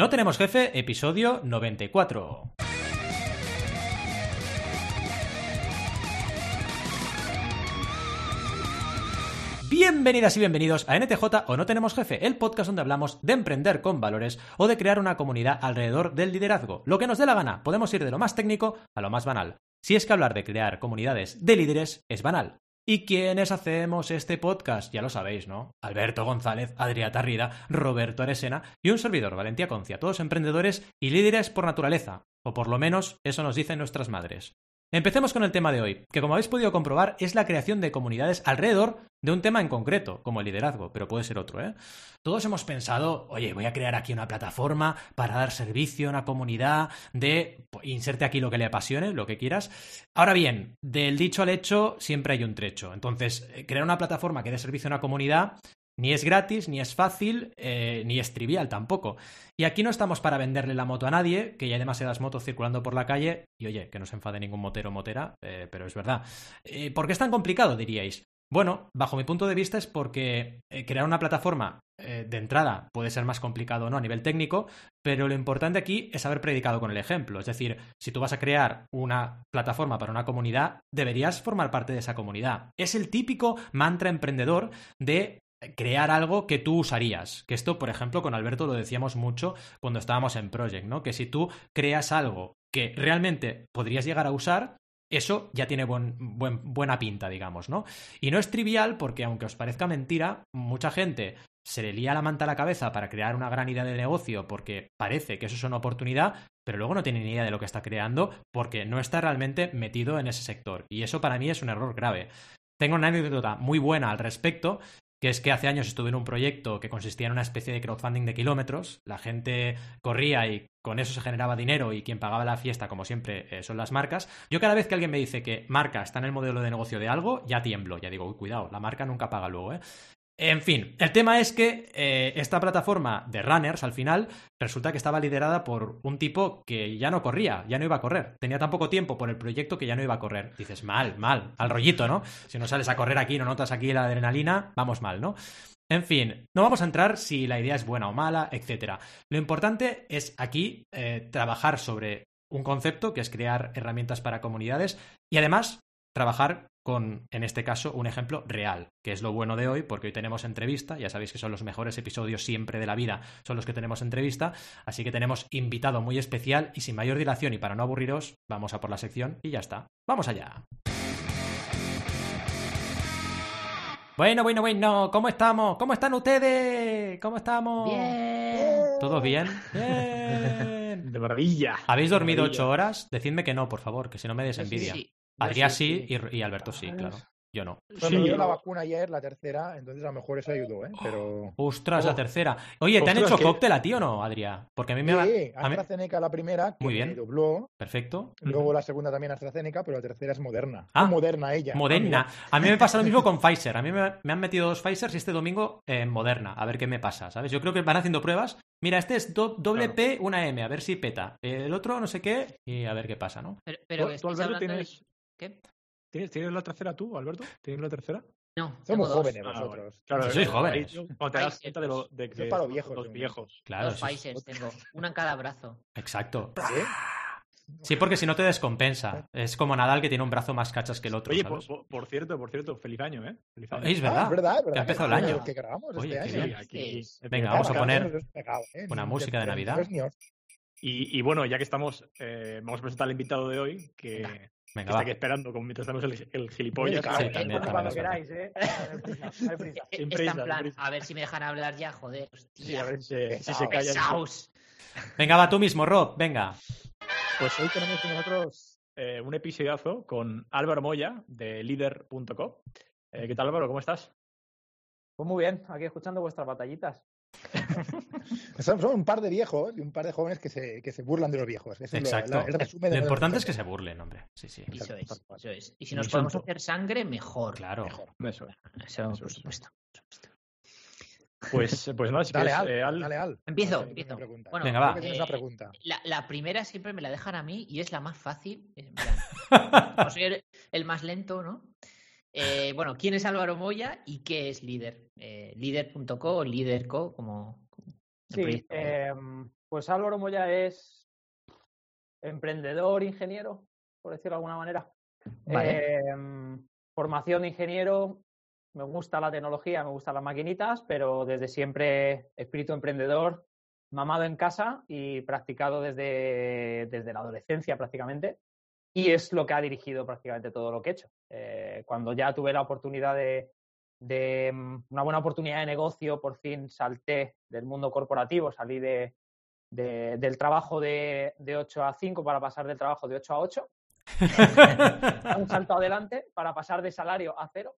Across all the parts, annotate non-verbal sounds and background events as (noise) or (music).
No tenemos jefe, episodio 94. Bienvenidas y bienvenidos a NTJ o No Tenemos Jefe, el podcast donde hablamos de emprender con valores o de crear una comunidad alrededor del liderazgo. Lo que nos dé la gana, podemos ir de lo más técnico a lo más banal. Si es que hablar de crear comunidades de líderes es banal. ¿Y quiénes hacemos este podcast? Ya lo sabéis, ¿no? Alberto González, Adrià Tarrida, Roberto Aresena y un servidor, Valentía Concia, todos emprendedores y líderes por naturaleza, o por lo menos eso nos dicen nuestras madres. Empecemos con el tema de hoy, que como habéis podido comprobar es la creación de comunidades alrededor de un tema en concreto, como el liderazgo, pero puede ser otro, ¿eh? Todos hemos pensado, oye, voy a crear aquí una plataforma para dar servicio a una comunidad de... pues, inserte aquí lo que le apasione, lo que quieras. Ahora bien, del dicho al hecho siempre hay un trecho. Entonces, eh, crear una plataforma que dé servicio a una comunidad ni es gratis, ni es fácil, eh, ni es trivial tampoco. Y aquí no estamos para venderle la moto a nadie, que ya hay demasiadas motos circulando por la calle, y oye, que no se enfade ningún motero o motera, eh, pero es verdad. Eh, ¿Por qué es tan complicado, diríais? Bueno, bajo mi punto de vista es porque crear una plataforma de entrada puede ser más complicado o no a nivel técnico, pero lo importante aquí es haber predicado con el ejemplo. Es decir, si tú vas a crear una plataforma para una comunidad, deberías formar parte de esa comunidad. Es el típico mantra emprendedor de crear algo que tú usarías. Que esto, por ejemplo, con Alberto lo decíamos mucho cuando estábamos en Project, ¿no? Que si tú creas algo que realmente podrías llegar a usar, eso ya tiene buen, buen- buena pinta, digamos, ¿no? Y no es trivial porque, aunque os parezca mentira, mucha gente se le lía la manta a la cabeza para crear una gran idea de negocio porque parece que eso es una oportunidad, pero luego no tiene ni idea de lo que está creando porque no está realmente metido en ese sector. Y eso para mí es un error grave. Tengo una anécdota muy buena al respecto, que es que hace años estuve en un proyecto que consistía en una especie de crowdfunding de kilómetros. La gente corría y con eso se generaba dinero y quien pagaba la fiesta, como siempre, eh, son las marcas. Yo cada vez que alguien me dice que marca está en el modelo de negocio de algo, ya tiemblo, ya digo, uy, cuidado, la marca nunca paga luego, ¿eh? En fin, el tema es que eh, esta plataforma de runners al final resulta que estaba liderada por un tipo que ya no corría, ya no iba a correr. Tenía tan poco tiempo por el proyecto que ya no iba a correr. Dices, mal, mal, al rollito, ¿no? Si no sales a correr aquí, no notas aquí la adrenalina, vamos mal, ¿no? En fin, no vamos a entrar si la idea es buena o mala, etc. Lo importante es aquí eh, trabajar sobre un concepto que es crear herramientas para comunidades y además trabajar con, en este caso, un ejemplo real, que es lo bueno de hoy, porque hoy tenemos entrevista, ya sabéis que son los mejores episodios siempre de la vida, son los que tenemos entrevista, así que tenemos invitado muy especial y sin mayor dilación y para no aburriros, vamos a por la sección y ya está. ¡Vamos allá! Bueno, bueno, bueno, ¿cómo estamos? ¿Cómo están ustedes? ¿Cómo estamos? Bien. ¿Todos bien? (laughs) Bien. De maravilla. ¿Habéis dormido ocho horas? Decidme que no, por favor, que si no me des envidia. Sí, Adrián sí, sí, y, y Alberto sí, claro. Yo no. Bueno, Sí, me dio yo- la vacuna ayer, la tercera, entonces a lo mejor eso ayudó, ¿eh? Pero... Ostras, la Oh. tercera. Oye, ¿te han hecho que- cóctel a ti o no, Adrián? Porque a mí me va... Sí, AstraZeneca la primera, que Muy bien. me dobló, Perfecto. luego la segunda también AstraZeneca, pero la tercera es Moderna. Ah, Moderna ella. Moderna. A mí me pasa lo mismo con Pfizer. A mí me, me han metido dos Pfizer y este domingo en Moderna. A ver qué me pasa, ¿sabes? Yo creo que van haciendo pruebas. Mira, este es do- doble Claro. P, una M, a ver si peta. El otro no sé qué y a ver qué pasa, ¿no? Pero, pero ¿Tú, tú, Alberto, tienes, ¿Qué? tienes, tienes la tercera tú, Alberto? ¿Tienes la tercera? No, Somos dos. jóvenes Ah, nosotros. Claro, Sí, sois jóvenes. Cuando te das cuenta de, lo, de que viejos, los viejos. Claro, Dos eso es- Pfizers tengo, una en cada brazo. Exacto. ¿Sí? Sí, porque si no te descompensa. Es como Nadal que tiene un brazo más cachas que el otro, Oye, por, ¿sabes? por- por cierto, por cierto, feliz año, ¿eh? Feliz año. Es Ah, verdad. es verdad, es verdad. ha empezado que- el año. Que grabamos Oye, este año. aquí. Venga, vamos a Claro, poner ¿eh? una música de Navidad. y bueno, ya que estamos, eh, vamos a presentar al invitado de hoy, que, que Venga, está aquí esperando como mientras estamos el, el gilipollas. Claro, Sí, también, también cuando es verdad. queráis. (laughs) No hay prisa, no hay prisa. Sin Está prisa, en sin plan, prisa. a ver si me dejan hablar ya, joder. Sí, a ver si, si se callan. Pesaos. Venga, va tú mismo, Rob. Venga. Pues hoy tenemos con nosotros eh, un episodiazo con Álvaro Moya de líder.co. Eh, ¿Qué tal, Álvaro? ¿Cómo estás? Pues muy bien, aquí escuchando vuestras batallitas. (laughs) Son, son un par de viejos y un par de jóvenes que se, que se burlan de los viejos. Ese es lo- Exacto. la- el resumen de Lo importante es que se burlen, hombre. Sí, sí. Eso es, eso es. Y si nos podemos hacer sangre, mejor. Claro. mejor. Eso. Eso, Eso por es. supuesto. por supuesto. Pues, pues nada, si Dale, quieres, Al, eh, Al, dale, Al. Empiezo, empiezo. Bueno, Venga, va. eh, una pregunta. La, la primera siempre me la dejan a mí y es la más fácil. Es, mira, como soy el, el más lento, ¿no? Eh, bueno, ¿quién es Álvaro Moya y qué es líder? Eh, líder.co o líderco, como. como Sí, eh, Pues Álvaro Moya es emprendedor, ingeniero, por decirlo de alguna manera. Vale. Em, formación de ingeniero, me gusta la tecnología, me gustan las maquinitas, pero desde siempre espíritu emprendedor, mamado en casa y practicado desde, desde la adolescencia prácticamente. Y es lo que ha dirigido prácticamente todo lo que he hecho. Eh, cuando ya tuve la oportunidad de, de mm, una buena oportunidad de negocio, por fin salté del mundo corporativo, salí de, de- del trabajo de, de 8 a 5 para pasar del trabajo de 8 a 8 (laughs) un salto adelante para pasar de salario a cero.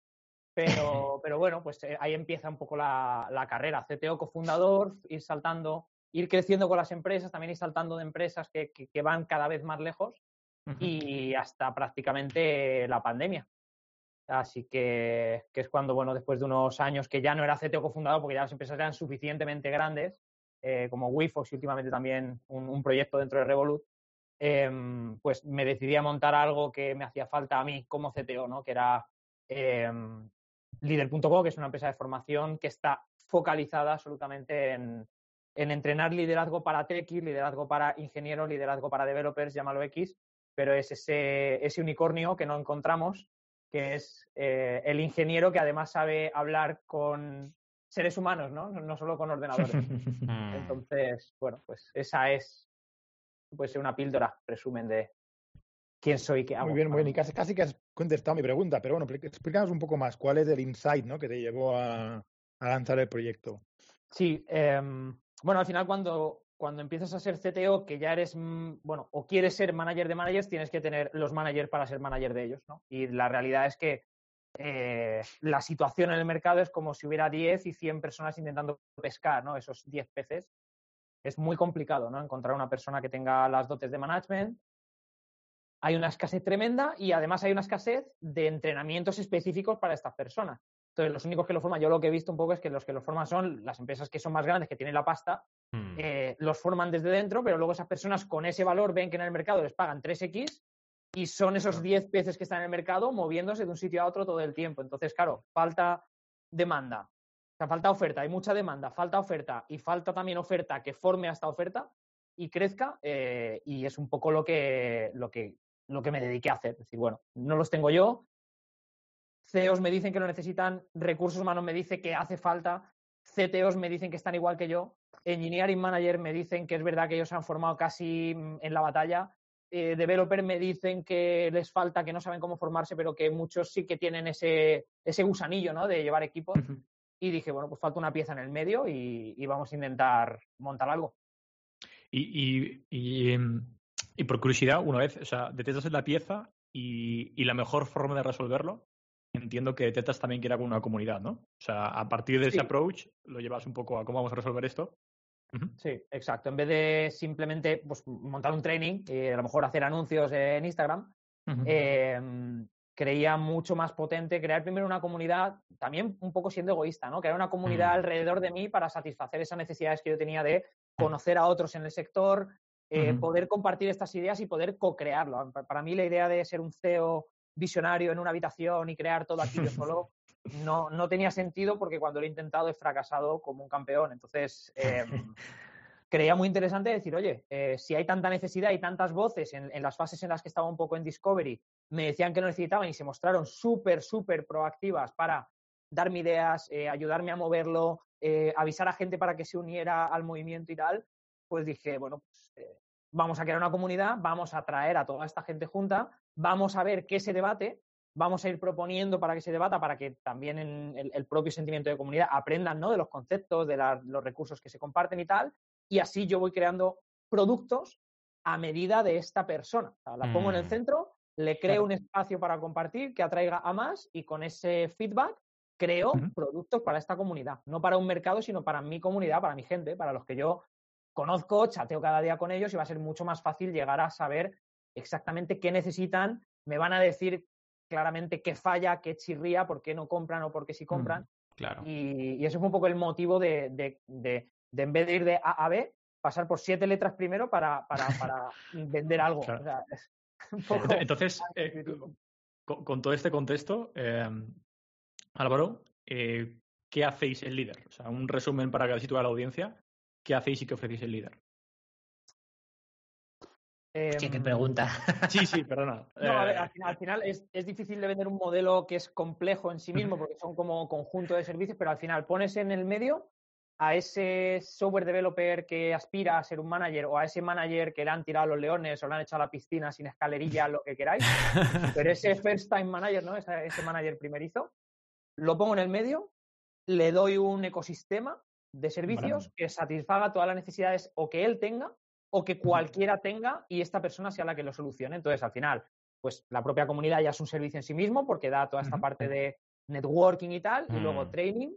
Pero, pero bueno, pues eh, ahí empieza un poco la, la carrera. CTO cofundador, ir saltando, ir creciendo con las empresas, también ir saltando de empresas que- que van cada vez más lejos y hasta prácticamente la pandemia. Así que, que es cuando, bueno, después de unos años que ya no era CTO cofundador, porque ya las empresas eran suficientemente grandes, eh, como Wifox y últimamente también un, proyecto dentro de Revolut, em, pues me decidí a montar algo que me hacía falta a mí como CTO, ¿no? Que era em, Leader.co, que es una empresa de formación que está focalizada absolutamente en, en entrenar liderazgo para techies, liderazgo para ingenieros, liderazgo para developers, llámalo X, pero es ese, ese unicornio que no encontramos, que es eh, el ingeniero que además sabe hablar con seres humanos, ¿no? No solo con ordenadores. (laughs) Mm. Entonces, bueno, pues esa es, puede ser una píldora, resumen de quién soy y qué hago. Muy bien, muy bien. Y casi, casi que has contestado mi pregunta, pero bueno, explícanos un poco más cuál es el insight ¿no? que te llevó a, a lanzar el proyecto. Sí, em, bueno, al final cuando, cuando empiezas a ser CTO, que ya eres, mm, bueno, o quieres ser manager de managers, tienes que tener los managers para ser manager de ellos, ¿no? Y la realidad es que eh, la situación en el mercado es como si hubiera 10 y 100 personas intentando pescar, ¿no? Esos 10 peces. Es muy complicado, ¿no? Encontrar una persona que tenga las dotes de management. Hay una escasez tremenda y además hay una escasez de entrenamientos específicos para estas personas. Entonces, los únicos que lo forman, yo lo que he visto un poco es que los que lo forman son las empresas que son más grandes, que tienen la pasta, Mm. eh, los forman desde dentro, pero luego esas personas con ese valor ven que en el mercado les pagan 3X y son esos 10 peces que están en el mercado moviéndose de un sitio a otro todo el tiempo. Entonces, claro, falta demanda, o sea, falta oferta, hay mucha demanda, falta oferta y falta también oferta que forme a esta oferta y crezca eh, y es un poco lo que, lo, que, lo que me dediqué a hacer. Es decir, bueno, no los tengo yo, CEOs me dicen que lo necesitan, recursos humanos me dice que hace falta, CTOs me dicen que están igual que yo, Engineering Manager me dicen que es verdad que ellos se han formado casi mm, en la batalla, eh, Developer me dicen que les falta, que no saben cómo formarse, pero que muchos sí que tienen ese, ese gusanillo ¿no? de llevar equipos. Y dije, bueno, pues falta una pieza en el medio y, y vamos a intentar montar algo. Y, y, y, em, y por curiosidad, una vez, o sea, detectas la pieza y la mejor forma de resolverlo, entiendo que detectas también que era con una comunidad, ¿no? O sea, a partir de ese approach lo llevas un poco a cómo vamos a resolver esto. Sí, exacto. En vez de simplemente pues, montar un training y a lo mejor hacer anuncios en Instagram, eh, creía mucho más potente crear primero una comunidad, también un poco siendo egoísta, ¿no? Crear una comunidad Mm. alrededor de mí para satisfacer esas necesidades que yo tenía de conocer a otros en el sector, eh, poder compartir estas ideas y poder co-crearlo. Pa- Para mí la idea de ser un CEO visionario en una habitación y crear todo aquí yo (laughs) solo no, no tenía sentido porque cuando lo he intentado he fracasado como un campeón. Entonces, eh, (laughs) creía muy interesante decir, oye, eh, si hay tanta necesidad y tantas voces en, en las fases en las que estaba un poco en Discovery, me decían que no necesitaban y se mostraron súper, súper proactivas para darme ideas, eh, ayudarme a moverlo, eh, avisar a gente para que se uniera al movimiento y tal, pues dije, bueno, pues, vamos a crear una comunidad, vamos a traer a toda esta gente junta, vamos a ver qué se debate, vamos a ir proponiendo para que se debata, para que también en el, el propio sentimiento de comunidad aprendan ¿no? de los conceptos, de la- los recursos que se comparten y tal, y así yo voy creando productos a medida de esta persona. O sea, la pongo en el Mm. centro, le creo Claro. un espacio para compartir que atraiga a más y con ese feedback creo productos para esta comunidad, no para un mercado, sino para mi comunidad, para mi gente, para los que yo conozco, chateo cada día con ellos y va a ser mucho más fácil llegar a saber exactamente qué necesitan, me van a decir claramente qué falla, qué chirría, por qué no compran o por qué sí compran. Claro. Y, y ese fue un poco el motivo de, de- de- de en vez de ir de A a B, pasar por siete letras primero para, para, para vender (laughs) algo. Claro. O sea, es (laughs) un poco Ent- Entonces, eh, con, con todo este contexto, eh, Álvaro, eh, ¿qué hacéis el líder? O sea, un resumen para que situar a la audiencia. ¿Qué hacéis y qué ofrecéis el líder? Sí, qué Em, pregunta. Sí, sí, perdona. (laughs) No, a ver, Eh, al final, al final es, es difícil de vender un modelo que es complejo en sí mismo porque son como conjunto de servicios, pero al final pones en el medio a ese software developer que aspira a ser un manager o a ese manager que le han tirado los leones o le han echado a la piscina sin escalerilla, lo que queráis, pero ese (laughs) first time manager, ¿no? Ese, ese manager primerizo, lo pongo en el medio, le doy un ecosistema de servicios que satisfaga todas las necesidades o que él tenga o que cualquiera tenga y esta persona sea la que lo solucione. Entonces, al final, pues la propia comunidad ya es un servicio en sí mismo porque da toda esta parte de networking y tal, y luego Mm. training,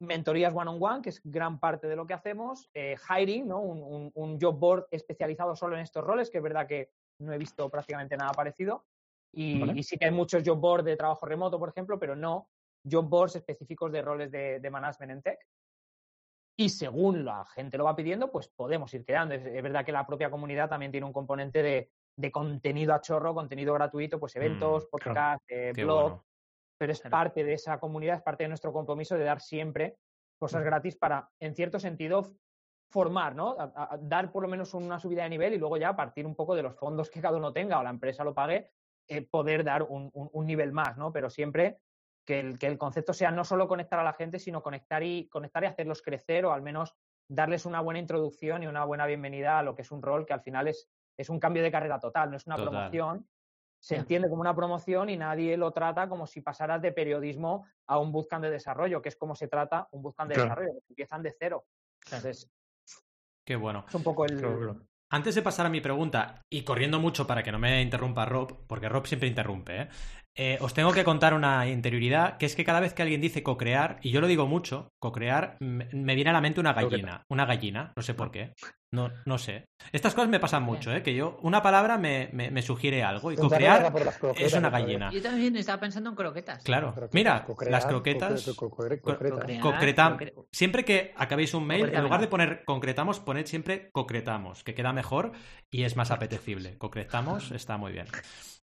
mentorías one-on-one, que es gran parte de lo que hacemos, eh, hiring, ¿no? Un, un- un job board especializado solo en estos roles, que es verdad que no he visto prácticamente nada parecido. Y, Vale. y sí que hay muchos job boards de trabajo remoto, por ejemplo, pero no job boards específicos de roles de, de management en tech. Y según la gente lo va pidiendo, pues podemos ir creando. Es, es verdad que la propia comunidad también tiene un componente de, de contenido a chorro, contenido gratuito, pues eventos, Mm, podcast, eh, Qué blog, bueno. pero es Claro. parte de esa comunidad, es parte de nuestro compromiso de dar siempre cosas gratis para, en cierto sentido, formar, ¿no? A- a- a dar por lo menos una subida de nivel y luego ya a partir un poco de los fondos que cada uno tenga o la empresa lo pague, eh, poder dar un, un- un nivel más, ¿no? Pero siempre que el, que el concepto sea no solo conectar a la gente, sino conectar y, conectar y hacerlos crecer o al menos darles una buena introducción y una buena bienvenida a lo que es un rol que al final es, es un cambio de carrera total, no es una Total. promoción, se entiende como una promoción y nadie lo trata como si pasaras de periodismo a un bootcamp de desarrollo, que es como se trata un bootcamp de Claro. desarrollo, que empiezan de cero. Entonces, Qué bueno. es un poco el... claro. Antes de pasar a mi pregunta, y corriendo mucho para que no me interrumpa Rob, porque Rob siempre interrumpe, ¿eh? Eh, os tengo que contar una interioridad, que es que cada vez que alguien dice cocrear, y yo lo digo mucho, cocrear, me, me viene a la mente una gallina. Una gallina, no sé por qué. No, no sé. Estas cosas me pasan mucho, ¿eh? Que yo, una palabra me, me- me sugiere algo, y cocrear es una gallina. Yo también estaba pensando en croquetas. Claro. Croquetas, Mira, cocrear, las croquetas... coque- coque- co- concretas. Cocrear, Concreta- concre- Siempre que acabéis un mail, en Concretamos. lugar de poner concretamos, poned siempre concretamos, que queda mejor y es más apetecible. Concretamos está muy bien.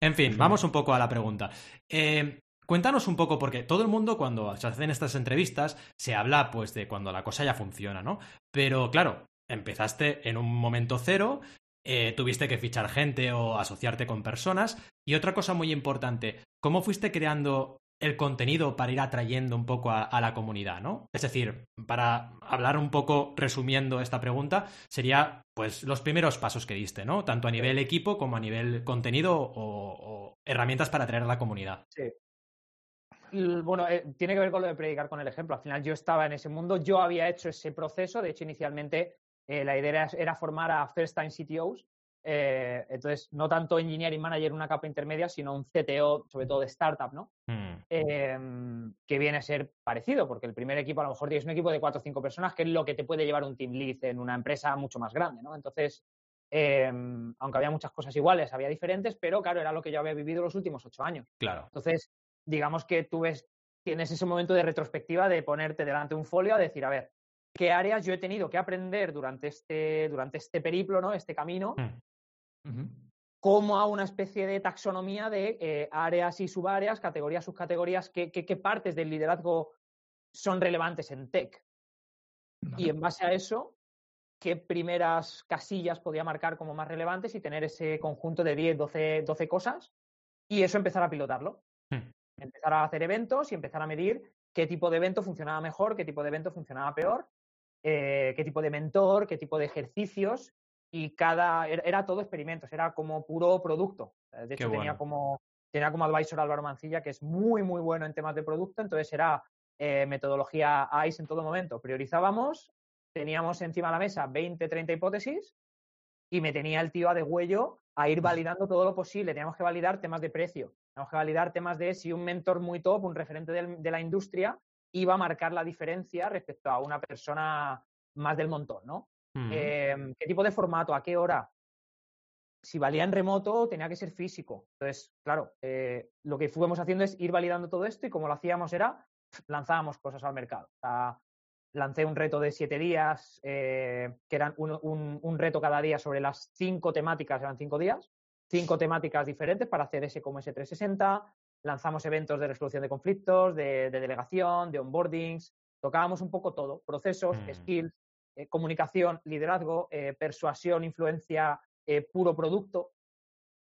En fin, vamos un poco a la pregunta. Eh, cuéntanos un poco, porque todo el mundo cuando se hacen estas entrevistas se habla pues de cuando la cosa ya funciona, ¿no? Pero claro, empezaste en un momento cero, eh, tuviste que fichar gente o asociarte con personas. Y otra cosa muy importante, ¿cómo fuiste creando el contenido para ir atrayendo un poco a, a la comunidad, ¿no? Es decir, para hablar un poco, resumiendo esta pregunta, sería pues los primeros pasos que diste, ¿no? Tanto a nivel equipo como a nivel contenido o, o herramientas para atraer a la comunidad. Sí. Bueno, eh, tiene que ver con lo de predicar con el ejemplo. Al final yo estaba en ese mundo, yo había hecho ese proceso. De hecho, inicialmente eh, la idea era, era formar a first time CTOs. Eh, entonces, no tanto engineering manager, una capa intermedia, sino un CTO, sobre todo de startup, ¿no? Hmm, Em, que viene a ser parecido, porque el primer equipo a lo mejor tienes un equipo de cuatro o cinco personas, que es lo que te puede llevar un team lead en una empresa mucho más grande, ¿no? Entonces, em, aunque había muchas cosas iguales, había diferentes, pero claro, era lo que yo había vivido los últimos ocho años. claro. Entonces, digamos que tú ves, tienes ese momento de retrospectiva de ponerte delante de un folio a decir, a ver, ¿qué áreas yo he tenido que aprender durante este, durante este periplo, ¿no? Este camino, Como a una especie de taxonomía de eh, áreas y subáreas, categorías, subcategorías, qué, qué, qué partes del liderazgo son relevantes en tech. Y en base a eso, qué primeras casillas podía marcar como más relevantes y tener ese conjunto de 10, 12, 12 cosas y eso empezar a pilotarlo. Hmm. Empezar a hacer eventos y empezar a medir qué tipo de evento funcionaba mejor, qué tipo de evento funcionaba peor, eh, qué tipo de mentor, qué tipo de ejercicios y cada era, era todo experimentos, era como puro producto. De hecho, tenía como tenía como advisor Álvaro Mancilla, que es muy, muy bueno en temas de producto, entonces era eh, metodología ICE en todo momento. Priorizábamos, teníamos encima de la mesa 20, 30 hipótesis y me tenía el tío a degüello a ir (laughs) validando todo lo posible. Teníamos que validar temas de precio, teníamos que validar temas de si un mentor muy top, un referente del- de la industria, iba a marcar la diferencia respecto a una persona más del montón, ¿no? Eh, ¿Qué tipo de formato? ¿A qué hora? Si valía en remoto, tenía que ser físico. Entonces, claro, eh, lo que fuimos haciendo es ir validando todo esto y como lo hacíamos era, lanzábamos cosas al mercado. O sea, lancé un reto de siete días, eh, que eran un, un- un reto cada día sobre las cinco temáticas, eran cinco días, cinco temáticas diferentes para hacer ese como S360. Lanzamos eventos de resolución de conflictos, de, de delegación, de onboardings. Tocábamos un poco todo, procesos, Mm. skills, eh, comunicación, liderazgo, eh, persuasión, influencia, eh, puro producto.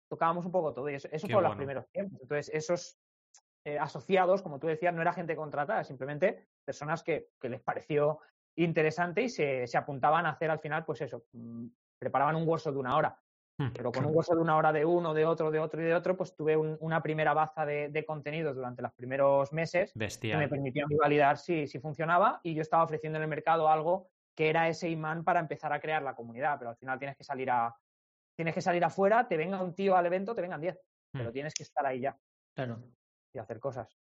Tocábamos un poco todo y eso, eso fue los primeros tiempos. Entonces, esos asociados, como tú decías, no era gente contratada, simplemente personas que, que les pareció interesante y se, se apuntaban a hacer al final, pues eso, mm, preparaban un workshop de una hora. Hmm. Pero con un workshop de una hora de uno, de otro, de otro y de otro, pues tuve un- una primera baza de, de contenidos durante los primeros meses que me permitían validar si, si funcionaba y yo estaba ofreciendo en el mercado algo que era ese imán para empezar a crear la comunidad, pero al final tienes que salir a tienes que salir afuera, te venga un tío al evento, te vengan 10, pero Hmm. tienes que estar ahí ya Claro. y hacer cosas.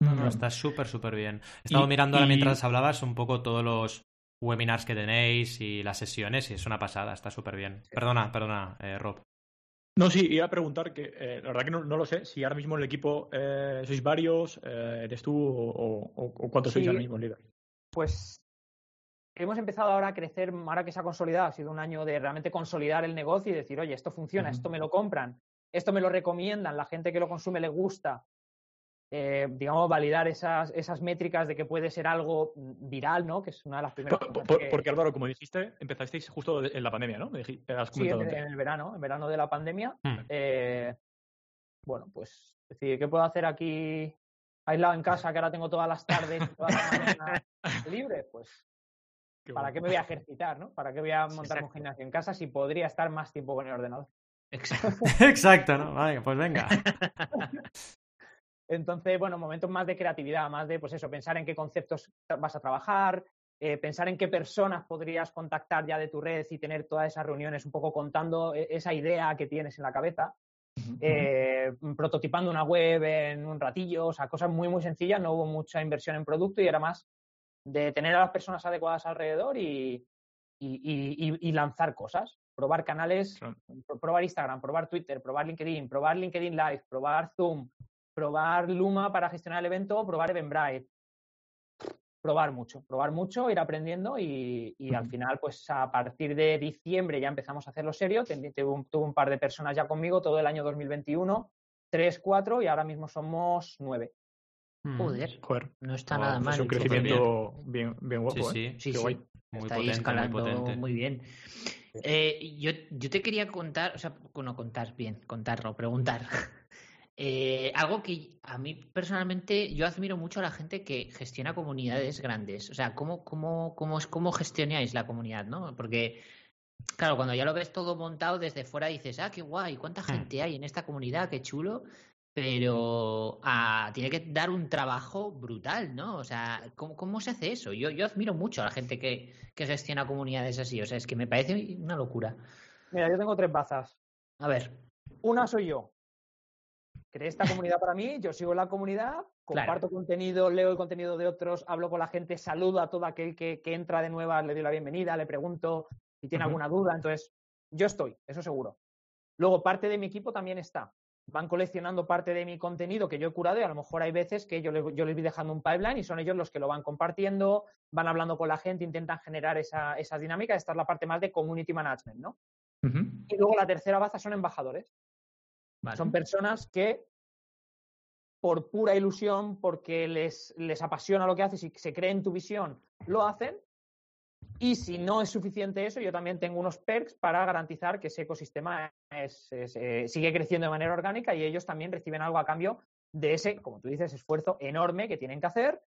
No, no, está súper, súper bien. He estado Y- mirando ahora y- mientras hablabas un poco todos los webinars que tenéis y las sesiones y es una pasada, está súper bien. Perdona, perdona, eh, Rob. No, sí, iba a preguntar que eh, la verdad que no, no lo sé, si ahora mismo en el equipo eh, sois varios, eh, eres tú o, o- o cuántos sois ahora mismo líder. Pues hemos empezado ahora a crecer, ahora que se ha consolidado, ha sido un año de realmente consolidar el negocio y decir, oye, esto funciona, esto me lo compran, esto me lo recomiendan, la gente que lo consume le gusta. Eh, digamos, validar esas, esas métricas de que puede ser algo mm, viral, ¿no? Que es una de las primeras Por- cosas por- que- porque Álvaro, como dijiste, empezasteis justo en la pandemia, ¿no? Me dijiste, has Sí, en, el verano, en verano de la pandemia. Hmm. Eh, bueno, pues decir, ¿qué puedo hacer aquí aislado en casa que ahora tengo todas las tardes y todas las mañanas (laughs) libres? Pues, Qué ¿para bueno. qué me voy a ejercitar, no? ¿Para qué voy a montar un gimnasio en casa si podría estar más tiempo con el ordenador? Exacto. (laughs) (laughs) Exacto, ¿no? Vale, pues venga. (laughs) Entonces, bueno, momentos más de creatividad, más de, pues eso, pensar en qué conceptos vas a trabajar, eh, pensar en qué personas podrías contactar ya de tu red y tener todas esas reuniones un poco contando eh, esa idea que tienes en la cabeza. eh, prototipando una web en un ratillo, o sea, cosas muy, muy sencillas, no hubo mucha inversión en producto y era más de tener a las personas adecuadas alrededor y, y, y- lanzar cosas, probar canales, Claro. probar Instagram, probar Twitter, probar LinkedIn, probar LinkedIn Live, probar Zoom, probar Luma para gestionar el evento, probar Eventbrite. Probar mucho, probar mucho, ir aprendiendo y, y al final, pues a partir de diciembre ya empezamos a hacerlo serio. Tuve un, tuve un par de personas ya conmigo todo el año 2021, tres, cuatro y ahora mismo somos nueve. Mm. Joder, Joder, no está nada pues mal. es un súper crecimiento bien, bien guapo, Sí, ¿eh? sí. Sí, Qué sí. guay. Muy está ahí muy escalando potente. muy bien. Eh, yo, yo te quería contar, o sea, bueno, contar bien, contar, no, preguntar. (laughs) Eh, algo que a mí personalmente yo admiro mucho a la gente que gestiona comunidades grandes. O sea, ¿cómo, cómo, cómo, es- cómo gestionáis la comunidad, no? Porque, claro, cuando ya lo ves todo montado desde fuera dices, ah, qué guay, cuánta Hmm. gente hay en esta comunidad, qué chulo. Pero ah, tiene que dar un trabajo brutal, ¿no? O sea, ¿cómo, cómo se hace eso? Yo, yo admiro mucho a la gente que, que gestiona comunidades así. O sea, es que me parece una locura. Mira, yo tengo tres bazas. A ver, Una soy yo. Creé esta comunidad para mí, yo sigo la comunidad, (laughs) comparto contenido, leo el contenido de otros, hablo con la gente, saludo a todo aquel que, que entra de nuevas, le doy la bienvenida, le pregunto si tiene alguna duda. Entonces, yo estoy, eso seguro. Luego, parte de mi equipo también está. Van coleccionando parte de mi contenido que yo he curado y a lo mejor hay veces que yo, le- yo les voy dejando un pipeline y son ellos los que lo van compartiendo, van hablando con la gente, intentan generar esa, esa dinámica. Esta es la parte más de community management, ¿no? Y luego la tercera baza son embajadores. vale. Son personas que, por pura ilusión, porque les, les apasiona lo que haces y se creen tu visión, lo hacen. Y si no es suficiente eso, yo también tengo unos perks para garantizar que ese ecosistema es- es, eh, sigue creciendo de manera orgánica y ellos también reciben algo a cambio de ese, como tú dices, esfuerzo enorme que tienen que hacer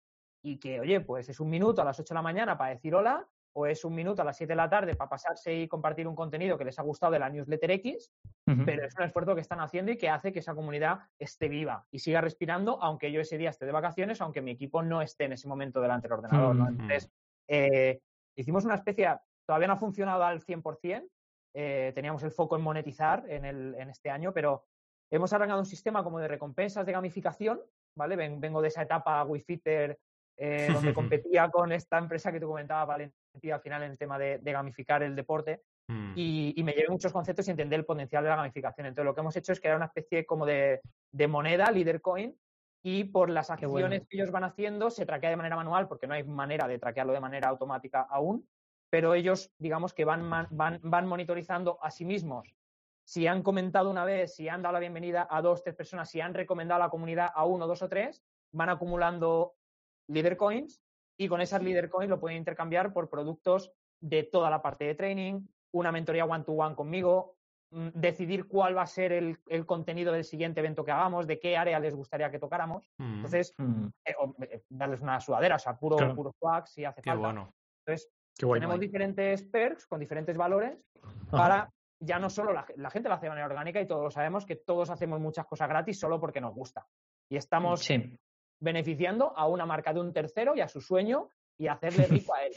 y que, oye, pues es un minuto a las 8 de la mañana para decir hola o es un minuto a las 7 de la tarde para pasarse y compartir un contenido que les ha gustado de la newsletter X Ujú. pero es un esfuerzo que están haciendo y que hace que esa comunidad esté viva y siga respirando, aunque yo ese día esté de vacaciones, aunque mi equipo no esté en ese momento delante del ordenador. ¿no? Mm. Entonces, eh, hicimos una especie, todavía no ha funcionado al 100%, eh, teníamos el foco en monetizar en, el, en este año, pero hemos arrancado un sistema como de recompensas de gamificación, ¿vale? Ven- vengo de esa etapa WeFitter, eh, donde competía con esta empresa que tú comentabas, Valentía, al final en el tema de- de gamificar el deporte Mm. y, y me llevé muchos conceptos y entender el potencial de la gamificación. Entonces, lo que hemos hecho es crear una especie como de, de moneda, Leader Coin, y por las acciones bueno. que ellos van haciendo se traquea de manera manual, porque no hay manera de traquearlo de manera automática aún, pero ellos, digamos que van, van, van monitorizando a sí mismos. Si han comentado una vez, si han dado la bienvenida a dos, tres personas, si han recomendado a la comunidad a uno, dos o tres, van acumulando Leader Coins y con esas Leader Coins lo pueden intercambiar por productos de toda la parte de training, una mentoría one-to-one conmigo, mm, decidir cuál va a ser el, el contenido del siguiente evento que hagamos, de qué área les gustaría que tocáramos. Mm, Entonces, Mm. eh, o, eh, darles una sudadera, o sea, puro, Claro. puro swag si hace qué falta. bueno. Entonces, Qué guay. tenemos diferentes perks con diferentes valores para ya no solo la, la gente lo hace de manera orgánica y todos lo sabemos que todos hacemos muchas cosas gratis solo porque nos gusta. Y estamos Sí. beneficiando a una marca de un tercero y a su sueño y hacerle rico a él.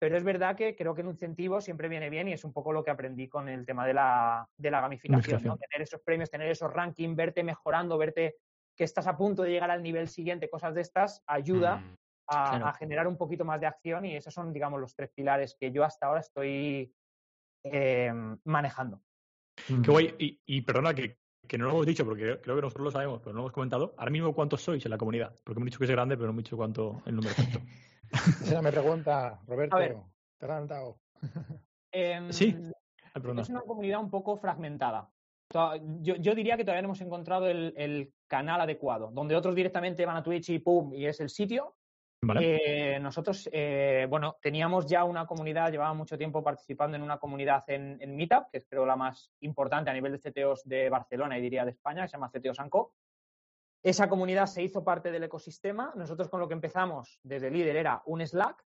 Pero es verdad que creo que un incentivo siempre viene bien y es un poco lo que aprendí con el tema de la, de la gamificación, ¿no? Tener esos premios, tener esos rankings, verte mejorando, verte que estás a punto de llegar al nivel siguiente, cosas de estas, ayuda Mm, a, Claro. a generar un poquito más de acción y esos son, digamos, los tres pilares que yo hasta ahora estoy eh, manejando. Qué guay. Y, y perdona que, que no lo hemos dicho, porque creo que nosotros lo sabemos, pero no lo hemos comentado. Ahora mismo, ¿cuántos sois en la comunidad? Porque hemos dicho que es grande, pero no hemos dicho cuánto el número exacto. (laughs) (laughs) Esa me pregunta, Roberto. A ver. ¿Te has levantado? (laughs) Em, Sí. Es una comunidad un poco fragmentada. To- Yo, yo diría que todavía no hemos encontrado el, el canal adecuado, donde otros directamente van a Twitch y pum, y es el sitio. Vale. Eh, nosotros, eh, bueno, teníamos ya una comunidad, llevaba mucho tiempo participando en una comunidad en, en Meetup, que es creo la más importante a nivel de CTOs de Barcelona y diría de España, que se llama CTO Sanco. Esa comunidad se hizo parte del ecosistema. Nosotros con lo que empezamos desde líder era un Slack.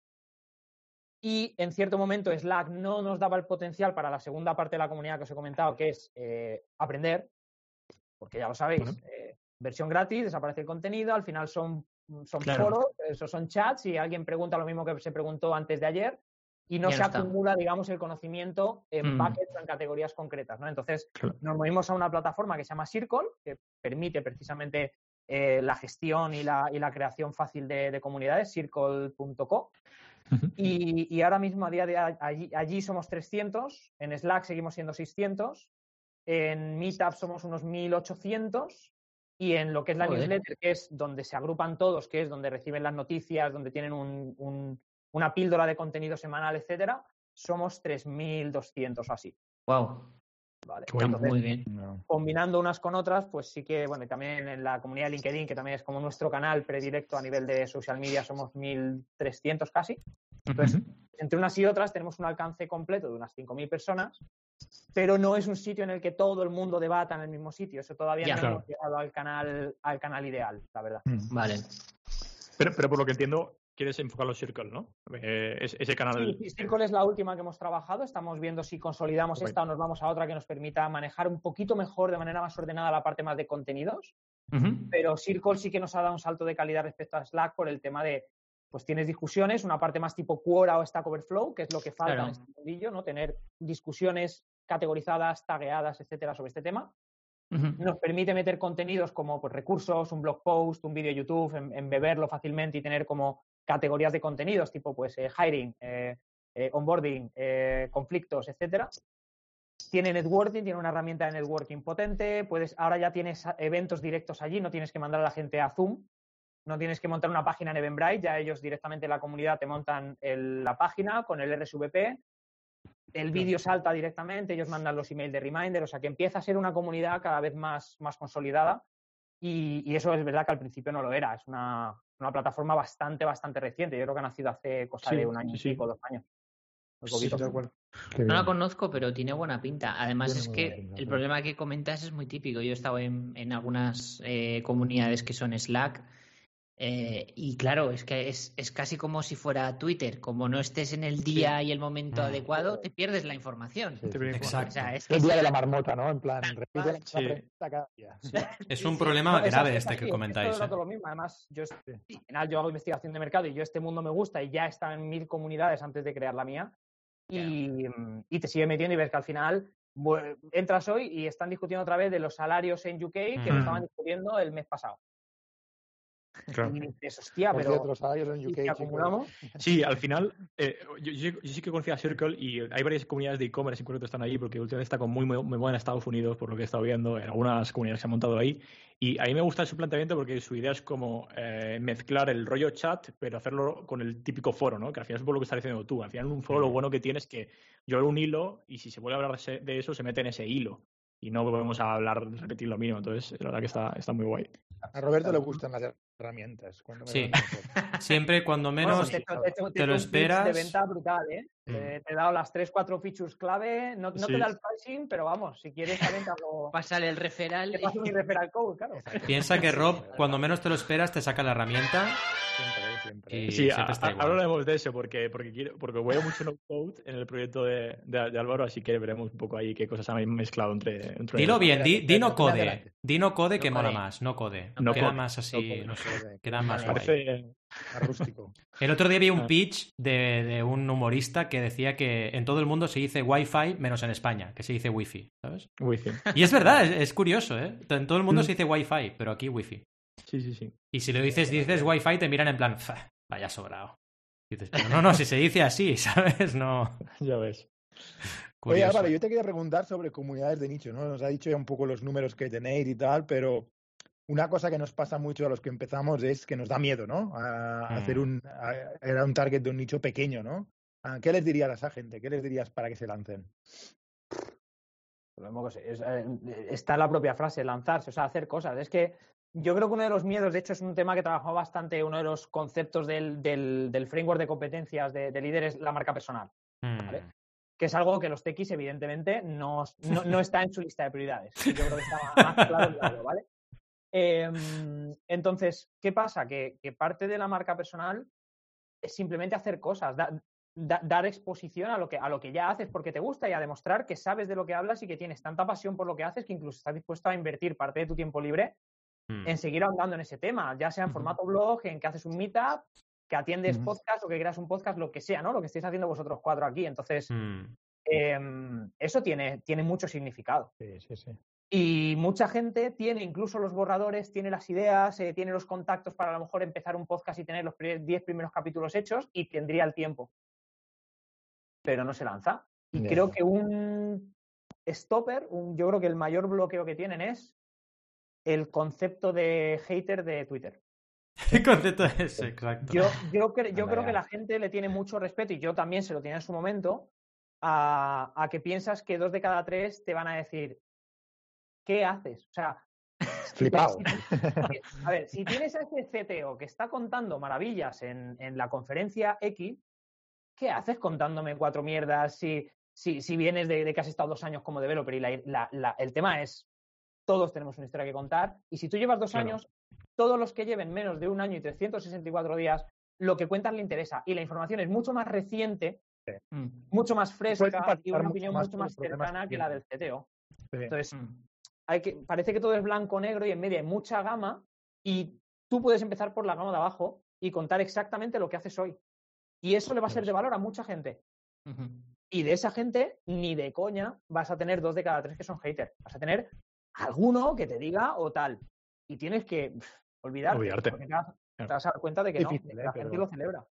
Y en cierto momento Slack no nos daba el potencial para la segunda parte de la comunidad que os he comentado, que es eh, aprender, porque ya lo sabéis, Bueno. eh, versión gratis, desaparece el contenido, al final son, son Claro. foros, esos son chats y alguien pregunta lo mismo que se preguntó antes de ayer y no Ya se está. acumula, digamos, el conocimiento en Mm. buckets o en categorías concretas, ¿no? Entonces, Claro. nos movimos a una plataforma que se llama Circle, que permite precisamente eh, la gestión y la, y la creación fácil de, de comunidades, circle.co. Y, y ahora mismo, a día de allí, allí somos 300, en Slack seguimos siendo 600, en Meetup somos unos 1800 y en lo que es la Joder. newsletter, que es donde se agrupan todos, que es donde reciben las noticias, donde tienen un- un- una píldora de contenido semanal, etcétera, somos 3200 o así. Wow. ¿vale? Entonces, Muy bien. Combinando unas con otras, pues sí que, bueno, y también en la comunidad de LinkedIn, que también es como nuestro canal predilecto a nivel de social media, somos 1.300 casi. Entonces, entre unas y otras tenemos un alcance completo de unas 5.000 personas, pero no es un sitio en el que todo el mundo debata en el mismo sitio. Eso todavía Ya. no Claro. hemos llegado al canal, al canal ideal, la verdad. Vale. Pero, pero por lo que entiendo, quieres enfocarlo en Circle, ¿no? Eh, es- ese canal. Sí, Circle es la última que hemos trabajado. Estamos viendo si consolidamos esta o nos vamos a otra que nos permita manejar un poquito mejor, de manera más ordenada, la parte más de contenidos. Pero Circle sí que nos ha dado un salto de calidad respecto a Slack por el tema de, pues tienes discusiones, una parte más tipo Quora o Stack Overflow, que es lo que falta Claro. en este mundillo, ¿no? Tener discusiones categorizadas, tagueadas, etcétera, sobre este tema. Nos permite meter contenidos como pues, recursos, un blog post, un vídeo YouTube, em- embeberlo fácilmente y tener como categorías de contenidos tipo pues eh, hiring, eh, eh, onboarding, conflictos, etcétera. Tiene networking, tiene una herramienta de networking potente, puedes, ahora ya tienes eventos directos allí, no tienes que mandar a la gente a Zoom, no tienes que montar una página en Eventbrite, ya ellos directamente en la comunidad te montan el- la página con el RSVP, el vídeo salta directamente, ellos mandan los emails de reminder, o sea que empieza a ser una comunidad cada vez más, más consolidada y, y eso es verdad que al principio no lo era, es una, una plataforma bastante, bastante reciente, yo creo que ha nacido hace cosa Sí, de un año sí, y sí. pico, dos años. Sí, de acuerdo. No la conozco, pero tiene buena pinta. Además, Tiene es que pinta, el problema que comentas es muy típico. Yo he estado en, en algunas eh, comunidades que son Slack. Eh, y claro, es que es, es casi como si fuera Twitter. Como no estés en el día y el momento Mm. adecuado, te pierdes la información. Sí, Te sí. viene con- Exacto. O sea, es que El día de la marmota, ¿no? En plan, repite la Sí. pregunta cada día. (laughs) Es un sí. problema No, es grave es este que es comentáis. todo el ¿eh? lo mismo. Además, yo es- al final yo hago investigación de mercado y yo este mundo me gusta y ya está en mil comunidades antes de crear la mía. Y, mm, y te sigue metiendo y ves que al final entras hoy y están discutiendo otra vez de los salarios en UK que lo estaban discutiendo el mes pasado. Claro. Y dices, hostia, pero en ¿y UK, acumulamos? Sí, al final, eh, yo, yo- yo sí que conocía a Circle y hay varias comunidades de e-commerce concreto que están ahí porque últimamente está con muy, muy, muy buena en Estados Unidos, por lo que he estado viendo, en algunas comunidades que se han montado ahí. Y a mí me gusta su planteamiento porque su idea es como eh, mezclar el rollo chat, pero hacerlo con el típico foro, ¿no? Que al final es por lo que estás diciendo tú. Al final, en un foro lo bueno que tiene es que yo abro un hilo y si se vuelve a hablar de eso, se mete en ese hilo. Y no volvemos a hablar, repetir lo mismo. Entonces, la verdad que está, está muy guay. A Roberto le gustan las herramientas. cuando me Sí. lo. (laughs) Siempre cuando Bueno, menos te hecho- te te he te lo esperas. de venta brutal, ¿eh? Mm. Eh, te he dado las tres, cuatro features clave. No, no Sí. te da el pricing, pero vamos, si quieres te hago. (laughs) Pásale el referral. Te paso mi referral code, claro. Piensa que Rob, cuando menos te lo esperas, te saca la herramienta Siempre, siempre. y Sí, siempre a- está a- igual. ahora hablaremos de eso porque, porque, quiero, porque voy a mucho no code en el proyecto de, de- de Álvaro, así que veremos un poco ahí qué cosas han mezclado entre. entre Dilo bien, di, no code. adelante. Di no code que No mola code. más, no code. No queda code, más así, no code. no sé, queda más. Parece. rústico. (laughs) El otro día vi un Ah. pitch de, de un humorista que decía que en todo el mundo se dice Wi-Fi menos en España, que se dice Wi-Fi, ¿sabes? Wi-Fi. Y es verdad, (laughs) es, es curioso, ¿eh? En todo el mundo Mm. se dice Wi-Fi, pero aquí Wi-Fi. Sí, sí, sí. Y si lo dices, dices Wi-Fi, te miran en plan, "Fa, vaya sobrado. Dices, pero no, no, si se dice así, (laughs) ¿sabes? No. (laughs) Ya ves. Oye. Álvaro, yo te quería preguntar sobre comunidades de nicho, ¿no? Nos ha dicho ya un poco los números que tenéis y tal, pero una cosa que nos pasa mucho a los que empezamos es que nos da miedo, ¿no? A, a Mm. hacer un, a- era un target de un nicho pequeño, ¿no? ¿Qué les dirías a esa gente? ¿Qué les dirías para que se lancen? Lo mismo que sé, es, eh, está la propia frase, lanzarse, o sea, hacer cosas. Es que yo creo que uno de los miedos, de hecho, es un tema que trabajó bastante, uno de los conceptos del, del, del framework de competencias de, de líder es la marca personal, Mm. ¿vale? que es algo que los techis, evidentemente, no, no, no está en su lista de prioridades. Yo creo que está más, claro algo, ¿vale? Em, entonces, ¿qué pasa? Que, que parte de la marca personal es simplemente hacer cosas, da- da- dar exposición a lo, que, a lo que ya haces porque te gusta y a demostrar que sabes de lo que hablas y que tienes tanta pasión por lo que haces que incluso estás dispuesto a invertir parte de tu tiempo libre Mm. en seguir ahondando en ese tema, ya sea en formato blog, en que haces un meetup, que atiendes podcast o que creas un podcast, lo que sea, ¿no? Lo que estéis haciendo vosotros cuatro aquí. Entonces, Mm. em, eso tiene, tiene mucho significado. Sí, sí, sí. Y mucha gente tiene incluso los borradores, tiene las ideas, eh, tiene los contactos para a lo mejor empezar un podcast y tener los 10 primeros capítulos hechos y tendría el tiempo. Pero no se lanza. Y creo que un stopper, un- yo creo que el mayor bloqueo que tienen es el concepto de hater de Twitter. (laughs) El concepto es exacto. Yo, yo, cre- yo Anda creo que la gente le tiene mucho respeto, y yo también se lo tenía en su momento, a, a que piensas que dos de cada tres te van a decir, ¿qué haces? O sea, (laughs) Flipado. si- a ver, si tienes a ese CTO que está contando maravillas en, en la conferencia X, ¿qué haces contándome cuatro mierdas si, si, si vienes de, de que has estado dos años como developer? Y la- la- la- el tema es, todos tenemos una historia que contar, y si tú llevas dos Claro. años, todos los que lleven menos de un año y 364 días, lo que cuentas le interesa. Y la información es mucho más reciente, Mm. mucho más fresca y una mucho opinión más mucho más cercana que la del. CTO. Sí. Entonces, Mm. hay que, parece que todo es blanco, negro y en medio hay mucha gama y tú puedes empezar por la gama de abajo y contar exactamente lo que haces hoy. Y eso le va a ser de valor a mucha gente. Y de esa gente, ni de coña vas a tener dos de cada tres que son haters. Vas a tener alguno que te diga o tal. Y tienes que pff, olvidarte. Olvidarte. porque Te vas, te vas a dar cuenta de que no, Difícil, de que ¿eh? la gente Pero- lo celebra.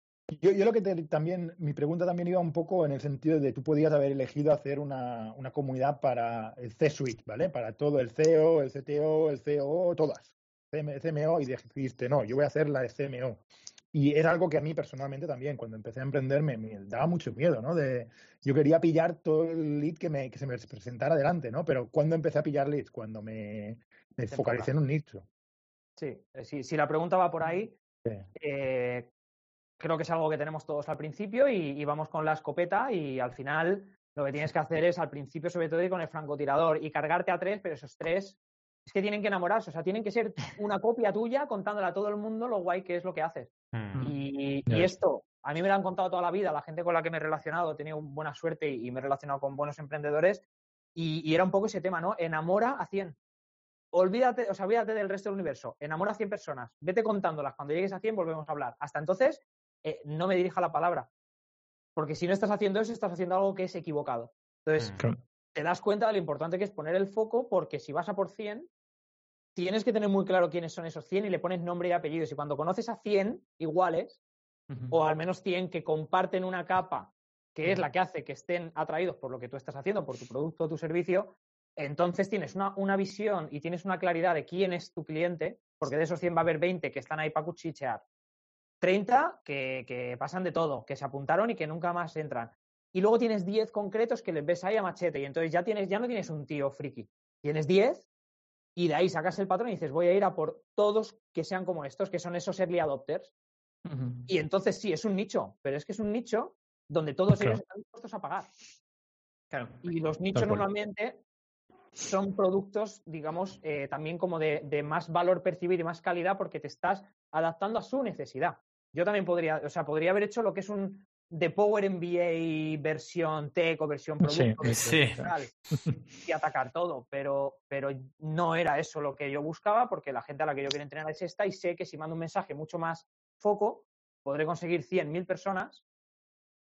Yo, yo lo que te- también, mi pregunta también iba un poco en el sentido de tú podías haber elegido hacer una, una comunidad para el C-Suite, ¿vale? Para todo el CEO, el CTO, el COO, todas. CM CMO y dijiste, no, yo voy a hacer la de CMO. Y era algo que a mí personalmente también, cuando empecé a emprender, me, me daba mucho miedo, ¿no? De, yo quería pillar todo el lead que, me, que se me presentara delante, ¿no? Pero cuando empecé a pillar leads? Cuando me, me focalicé en un nicho. Sí, eh, si, si la pregunta va por ahí, Sí. eh, creo que es algo que tenemos todos al principio y, y vamos con la escopeta y al final lo que tienes que hacer es al principio sobre todo ir con el francotirador y cargarte a tres, pero esos tres es que tienen que enamorarse, o sea, tienen que ser una copia tuya contándole a todo el mundo lo guay que es lo que haces. Mm. Y, esto, a mí me lo han contado toda la vida, la gente con la que me he relacionado, he tenido buena suerte y, y me he relacionado con buenos emprendedores y, y era un poco ese tema, ¿no? Enamora a 100. Olvídate, o sea, olvídate del resto del universo. Enamora a 100 personas. Vete contándolas. Cuando llegues a 100 volvemos a hablar. Hasta entonces, eh, no me dirija la palabra. Porque si no estás haciendo eso, estás haciendo algo que es equivocado. Entonces, Mm. Te das cuenta de lo importante que es poner el foco, porque si vas a por 100, tienes que tener muy claro quiénes son esos 100 y le pones nombre y apellidos. Y cuando conoces a 100 iguales, o al menos 100 que comparten una capa que es la que hace que estén atraídos por lo que tú estás haciendo, por tu producto o tu servicio, entonces tienes una, una visión y tienes una claridad de quién es tu cliente, porque de esos 100 va a haber 20 que están ahí para cuchichear, 30 que, que pasan de todo, que se apuntaron y que nunca más entran. Y luego tienes 10 concretos que les ves ahí a machete y entonces ya, tienes, ya no tienes un tío friki, tienes 10 y de ahí sacas el patrón y dices voy a ir a por todos que sean como estos, que son esos early adopters. Y entonces sí, es un nicho, pero es que es un nicho donde todos Claro. ellos están dispuestos a pagar. Claro. Y los nichos normalmente son productos, digamos, eh, también como de, de más valor percibir y más calidad porque te estás adaptando a su necesidad. Yo también podría, o sea, podría haber hecho lo que es un The Power MBA versión tech o versión Sí, producto sí. tal, y atacar todo, pero, pero no era eso lo que yo buscaba porque la gente a la que yo quiero entrenar es esta y sé que si mando un mensaje mucho más foco, podré conseguir 100, 1000 personas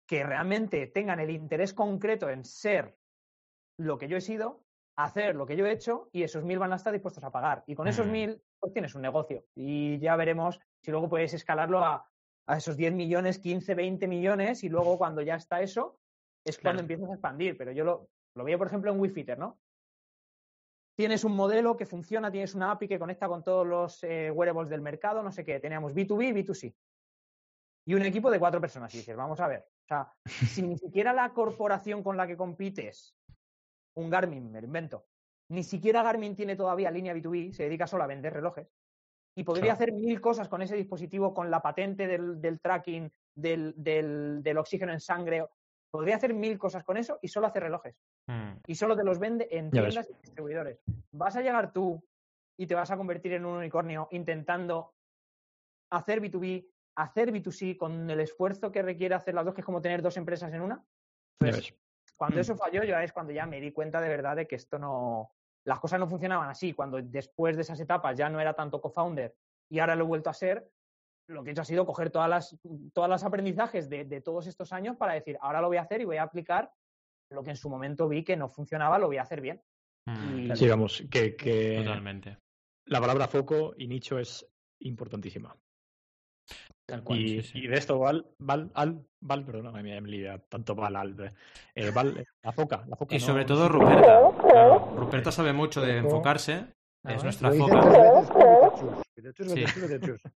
que realmente tengan el interés concreto en ser lo que yo he sido, hacer lo que yo he hecho y esos mil van a estar dispuestos a pagar. Y con esos Mm. mil, pues tienes un negocio. Y ya veremos si luego puedes escalarlo a, a esos 10 millones, 15, 20 millones y luego cuando ya está eso, es cuando empiezas a expandir. Pero yo lo, lo veo, por ejemplo, en WeFitter, ¿no? Tienes un modelo que funciona, tienes una API que conecta con todos los eh, wearables del mercado, no sé qué. Teníamos B2B y B2C. Y un equipo de cuatro personas. Y dices, vamos a ver. O sea, si ni siquiera la corporación con la que compites, un Garmin, me lo invento, ni siquiera Garmin tiene todavía línea B2B, se dedica solo a vender relojes. Y podría Claro. hacer mil cosas con ese dispositivo, con la patente del, del tracking, del, del- del oxígeno en sangre. Podría hacer mil cosas con eso y solo hace relojes. Mm. Y solo te los vende en tiendas y distribuidores. Vas a llegar tú y te vas a convertir en un unicornio intentando hacer B2B, hacer B2C con el esfuerzo que requiere hacer las dos, que es como tener dos empresas en una. Pues, cuando Mm. eso falló, yo es cuando ya me di cuenta de verdad de que esto no. Las cosas no funcionaban así. Cuando después de esas etapas ya no era tanto co-founder y ahora lo he vuelto a ser, lo que he hecho ha sido coger todas las, todas los aprendizajes de, de todos estos años para decir, ahora lo voy a hacer y voy a aplicar lo que en su momento vi que no funcionaba, lo voy a hacer bien. Mm. Y- Sí, vamos, que, que Totalmente. la palabra foco y nicho es importantísima. Tal cual. Y, sí, sí. y de esto, Val, Val, Al, Val, perdona, me, me lidia tanto Val, Al, eh, Val, eh, la foca, la foca. Y no- sobre todo Ruperta. Claro, Ruperta sabe mucho de enfocarse. Es nuestra foca. Sí.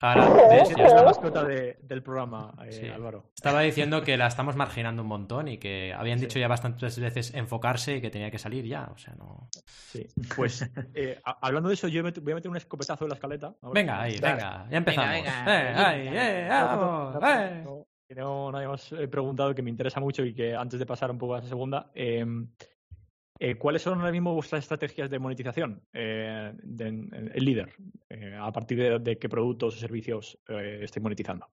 Ahora, ves, Es la mascota de- del programa, eh, Sí. Álvaro. Estaba diciendo que la estamos marginando un montón y que habían Sí. dicho ya bastantes veces enfocarse y que tenía que salir ya. O sea, no. Sí. Pues eh, hablando de eso, yo voy a meter un escopetazo en la escaleta. ahora. Venga, ahí, venga, ya empezamos. venga, Eh, venga. ahí, eh, vamos, eh. No, que no, nadie más he preguntado que me interesa mucho y que antes de pasar un poco a esa segunda, eh, eh, ¿cuáles son ahora mismo vuestras estrategias de monetización eh, en- el líder? Eh, ¿A partir de, qué productos o servicios eh, estáis monetizando?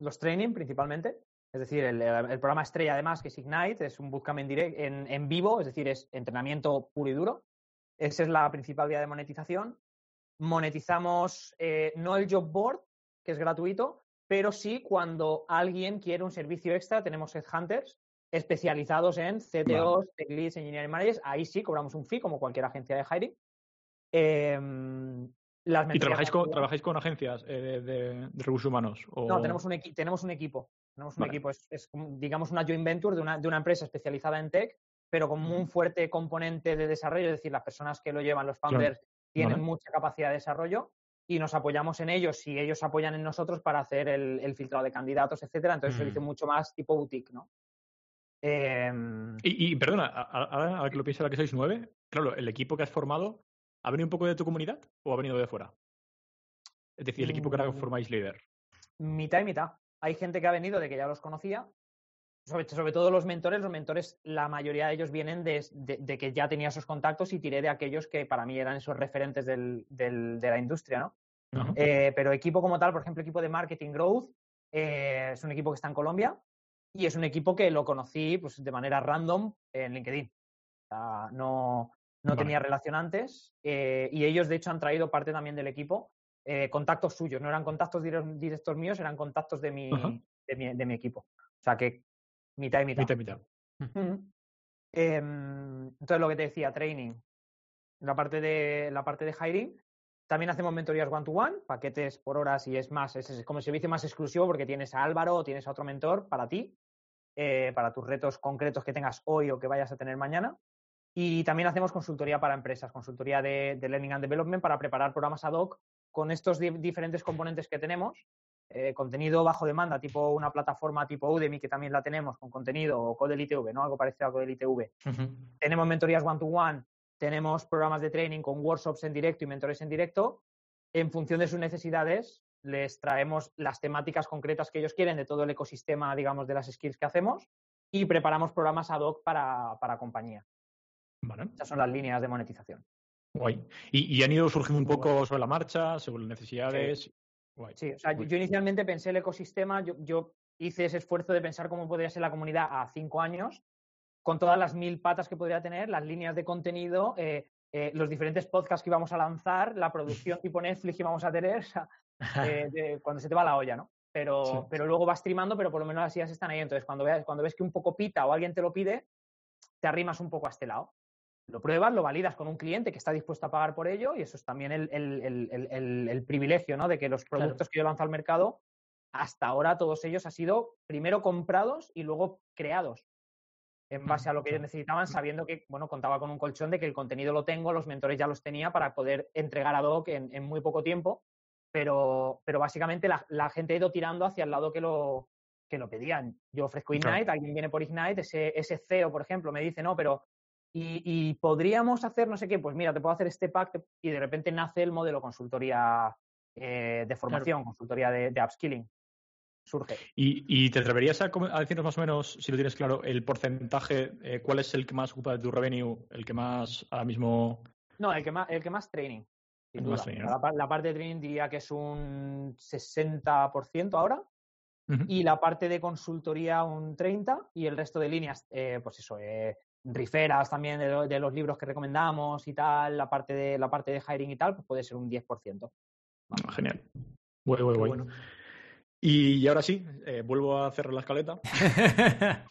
Los training principalmente. Es decir, el, programa estrella además, que es Ignite, es un bootcamp en, vivo, es decir, es entrenamiento puro y duro. Esa es la principal vía de monetización. Monetizamos eh, no el job board, que es gratuito, pero sí cuando alguien quiere un servicio extra, tenemos headhunters especializados en CTOs, tech leads, engineering managers. Ahí sí cobramos un fee, como cualquier agencia de hiring. Em, las ¿Y trabajáis con, gratuitas- trabajáis con agencias eh, de, recursos humanos? O... no, tenemos un, tenemos un equipo. Tenemos un Vale. equipo. Es, es digamos, una joint venture de una, de una empresa especializada en tech, pero con un fuerte componente de desarrollo. Es decir, las personas que lo llevan, los founders, tienen Vale. mucha capacidad de desarrollo y nos apoyamos en ellos y ellos apoyan en nosotros para hacer el, el filtrado de candidatos, etcétera. Entonces, Mm. servicio mucho más tipo boutique, ¿no? Em, Y, y, perdona, ahora, ahora que lo pienso, ahora que sois nueve, claro, el equipo que has formado, ¿ha venido un poco de tu comunidad o ha venido de fuera? Es decir, el equipo que ahora Mm. formáis líder. mitad y mitad. Hay gente que ha venido de que ya los conocía. Sobre, sobre todo los mentores, los mentores, la mayoría de ellos vienen de, de- de que ya tenía esos contactos y tiré de aquellos que para mí eran esos referentes del- del- de la industria, ¿no? Eh, pero equipo como tal, por ejemplo, equipo de marketing growth, eh, es un equipo que está en Colombia y es un equipo que lo conocí pues, de manera random en LinkedIn. O sea, no, no Vale. tenía relación antes eh, y ellos, de hecho, han traído parte también del equipo, eh, contactos suyos. No eran contactos dire- directos míos, eran contactos de mi, de mi, de mi equipo. O sea que mitad y mitad. Mitad y mitad. Em, entonces, lo que te decía, training, la parte de, la parte de hiring. También hacemos mentorías one-to-one, paquetes por horas y es más, es, como servicio más exclusivo porque tienes a Álvaro o tienes a otro mentor para ti, eh, para tus retos concretos que tengas hoy o que vayas a tener mañana. Y también hacemos consultoría para empresas, consultoría de, de Learning and Development para preparar programas ad hoc con estos di- diferentes componentes que tenemos. eh, contenido bajo demanda, tipo una plataforma tipo Udemy, que también la tenemos con contenido, o Codel ITV, ¿no? Algo parecido a Codel ITV. Tenemos mentorías one-to-one, tenemos programas de training con workshops en directo y mentores en directo. En función de sus necesidades, les traemos las temáticas concretas que ellos quieren de todo el ecosistema, digamos, de las skills que hacemos y preparamos programas ad hoc para, para compañía. Vale. Esas son las líneas de monetización. Guay. Y, y han ido surgiendo un poco sobre la marcha, según las necesidades. Guay. Sí, o sea, yo, yo inicialmente pensé el ecosistema, yo, yo hice ese esfuerzo de pensar cómo podría ser la comunidad a cinco años, con todas las mil patas que podría tener, las líneas de contenido, eh, eh, los diferentes podcasts que íbamos a lanzar, la producción (laughs) tipo Netflix que íbamos a tener, o sea, eh, (laughs) de- cuando se te va la olla, ¿no? Pero, Sí. pero luego vas streamando, pero por lo menos las ideas están ahí. Entonces, cuando, veas, cuando ves que un poco pita o alguien te lo pide, te arrimas un poco a este lado. Lo pruebas, lo validas con un cliente que está dispuesto a pagar por ello y eso es también el, el- el- privilegio, ¿no? De que los Claro. productos que yo lanzo al mercado, hasta ahora todos ellos han sido primero comprados y luego creados en base a lo que ellos necesitaban, sabiendo que, bueno, contaba con un colchón de que el contenido lo tengo, los mentores ya los tenía para poder entregar ad hoc en, en muy poco tiempo, pero, pero básicamente la, la gente ha ido tirando hacia el lado que lo, que lo pedían. Yo ofrezco Claro. Ignite, alguien viene por Ignite, ese, ese CEO, por ejemplo, me dice, no, pero y, y podríamos hacer no sé qué, pues mira, te puedo hacer este pack y de repente nace el modelo consultoría eh, de formación, consultoría de, de upskilling. Surge. ¿Y, y te atreverías a, decirnos más o menos, si lo tienes claro, el porcentaje, eh, cuál es el que más ocupa de tu revenue, el que más ahora mismo... No, el que más, el que más training. Sin duda. más training, la, ¿no? la parte de training diría que es un 60% ahora Ujú. y la parte de consultoría un 30% y el resto de líneas, eh, pues eso, eh, riferas también de, lo- de los libros que recomendamos y tal, la parte de la parte de hiring y tal, pues puede ser un 10%. Ah, Genial. Guay. bueno. Y, ahora sí, eh, vuelvo a cerrar la escaleta (laughs)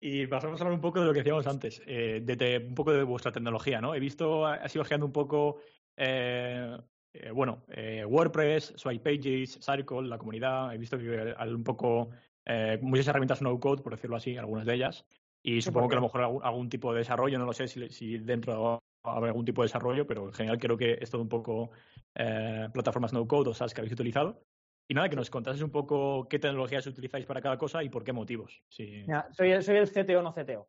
y pasamos a hablar un poco de lo que decíamos antes, eh, de un poco de vuestra tecnología, ¿no? He visto, has ido ojeando un poco, eh, eh, bueno, eh, WordPress, Swipe Pages, Circle, la comunidad, he visto que hay un poco eh, muchas herramientas no code, por decirlo así, algunas de ellas, y supongo que a lo mejor algún, algún tipo de desarrollo, no lo sé si, si dentro habrá algún tipo de desarrollo, pero en general creo que es todo un poco eh, plataformas no code o SaaS que habéis utilizado. Y nada, que nos contases un poco qué tecnologías utilizáis para cada cosa y por qué motivos. Sí. Mira, soy, el- soy el CTO no CTO.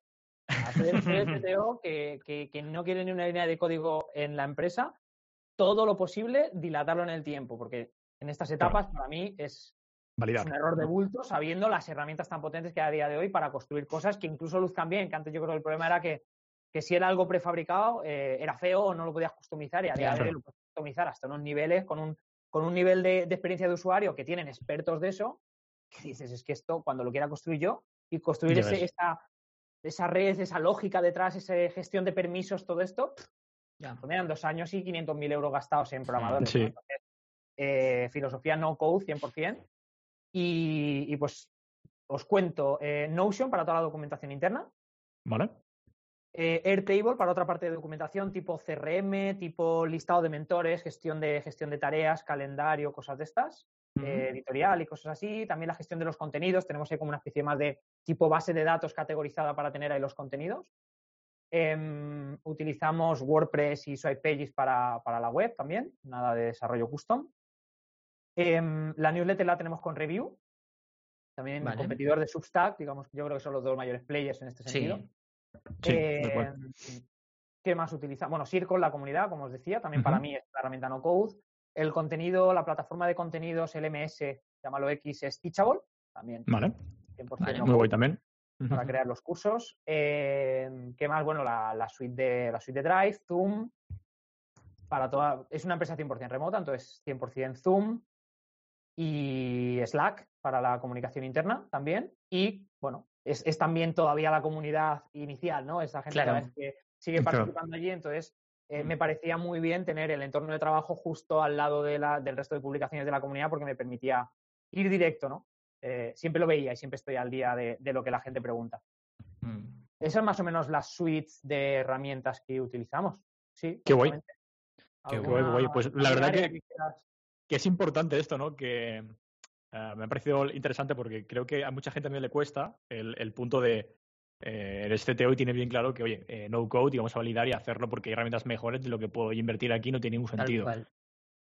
Soy el, soy el CTO (laughs) que, que- que no quiere ni una línea de código en la empresa, todo lo posible dilatarlo en el tiempo, porque en estas etapas para mí es, un error de bulto sabiendo las herramientas tan potentes que hay a día de hoy para construir cosas que incluso luzcan bien, que antes yo creo que el problema era que, que si era algo prefabricado eh, era feo o no lo podías customizar y a día de hoy lo puedes customizar hasta unos niveles con un, con un nivel de, de experiencia de usuario que tienen expertos de eso, que dices, es que esto cuando lo quiera construir yo y construir ese- esa, esa red, esa lógica detrás, esa gestión de permisos, todo esto, Ya. pues eran dos años y 500.000 euros gastados en programadores. Sí. ¿no? Entonces, eh, filosofía no code 100%. Y, y pues os cuento eh, Notion para toda la documentación interna, ¿Vale? Eh, Airtable para otra parte de documentación tipo CRM, tipo listado de mentores, gestión de, gestión de tareas, calendario, cosas de estas, eh, editorial y cosas así. También la gestión de los contenidos, tenemos ahí como una especie más de tipo base de datos categorizada para tener ahí los contenidos. Em, utilizamos WordPress y Swipe Pages para, para la web también, nada de desarrollo custom. Em, la newsletter la tenemos con Review, también Vale. competidor de Substack, digamos, yo creo que son los dos mayores players en este sentido. Sí, Eh. ¿Qué más utiliza? Bueno, Circle, la comunidad, como os decía, también para mí es la herramienta no code. El contenido, la plataforma de contenidos LMS, llámalo X, es Teachable, también Vale. 100% Vale. no Muy code guay también. para crear los cursos. Eh, ¿Qué más? Bueno, la, la suite de, la suite de Drive, Zoom, para toda, es una empresa 100% remota, entonces 100% Zoom y Slack para la comunicación interna también. Y bueno, es, es también todavía la comunidad inicial, ¿no? Esa gente Claro. que sigue Claro. participando allí, entonces eh, me parecía muy bien tener el entorno de trabajo justo al lado de la, del resto de publicaciones de la comunidad porque me permitía ir directo, ¿no? Eh, siempre lo veía y siempre estoy al día de, de lo que la gente pregunta. Mm. Esas son más o menos las suites de herramientas que utilizamos. Sí. Qué guay. Qué ¿Alguna- guay, guay. Pues la verdad que- que es importante esto, ¿no? Que eh, me ha parecido interesante porque creo que a mucha gente también le cuesta el, el punto de eh, eres CTO y tienes bien claro que, oye, eh, no code y vamos a validar y hacerlo porque hay herramientas mejores de lo que puedo invertir aquí, no tiene ningún sentido.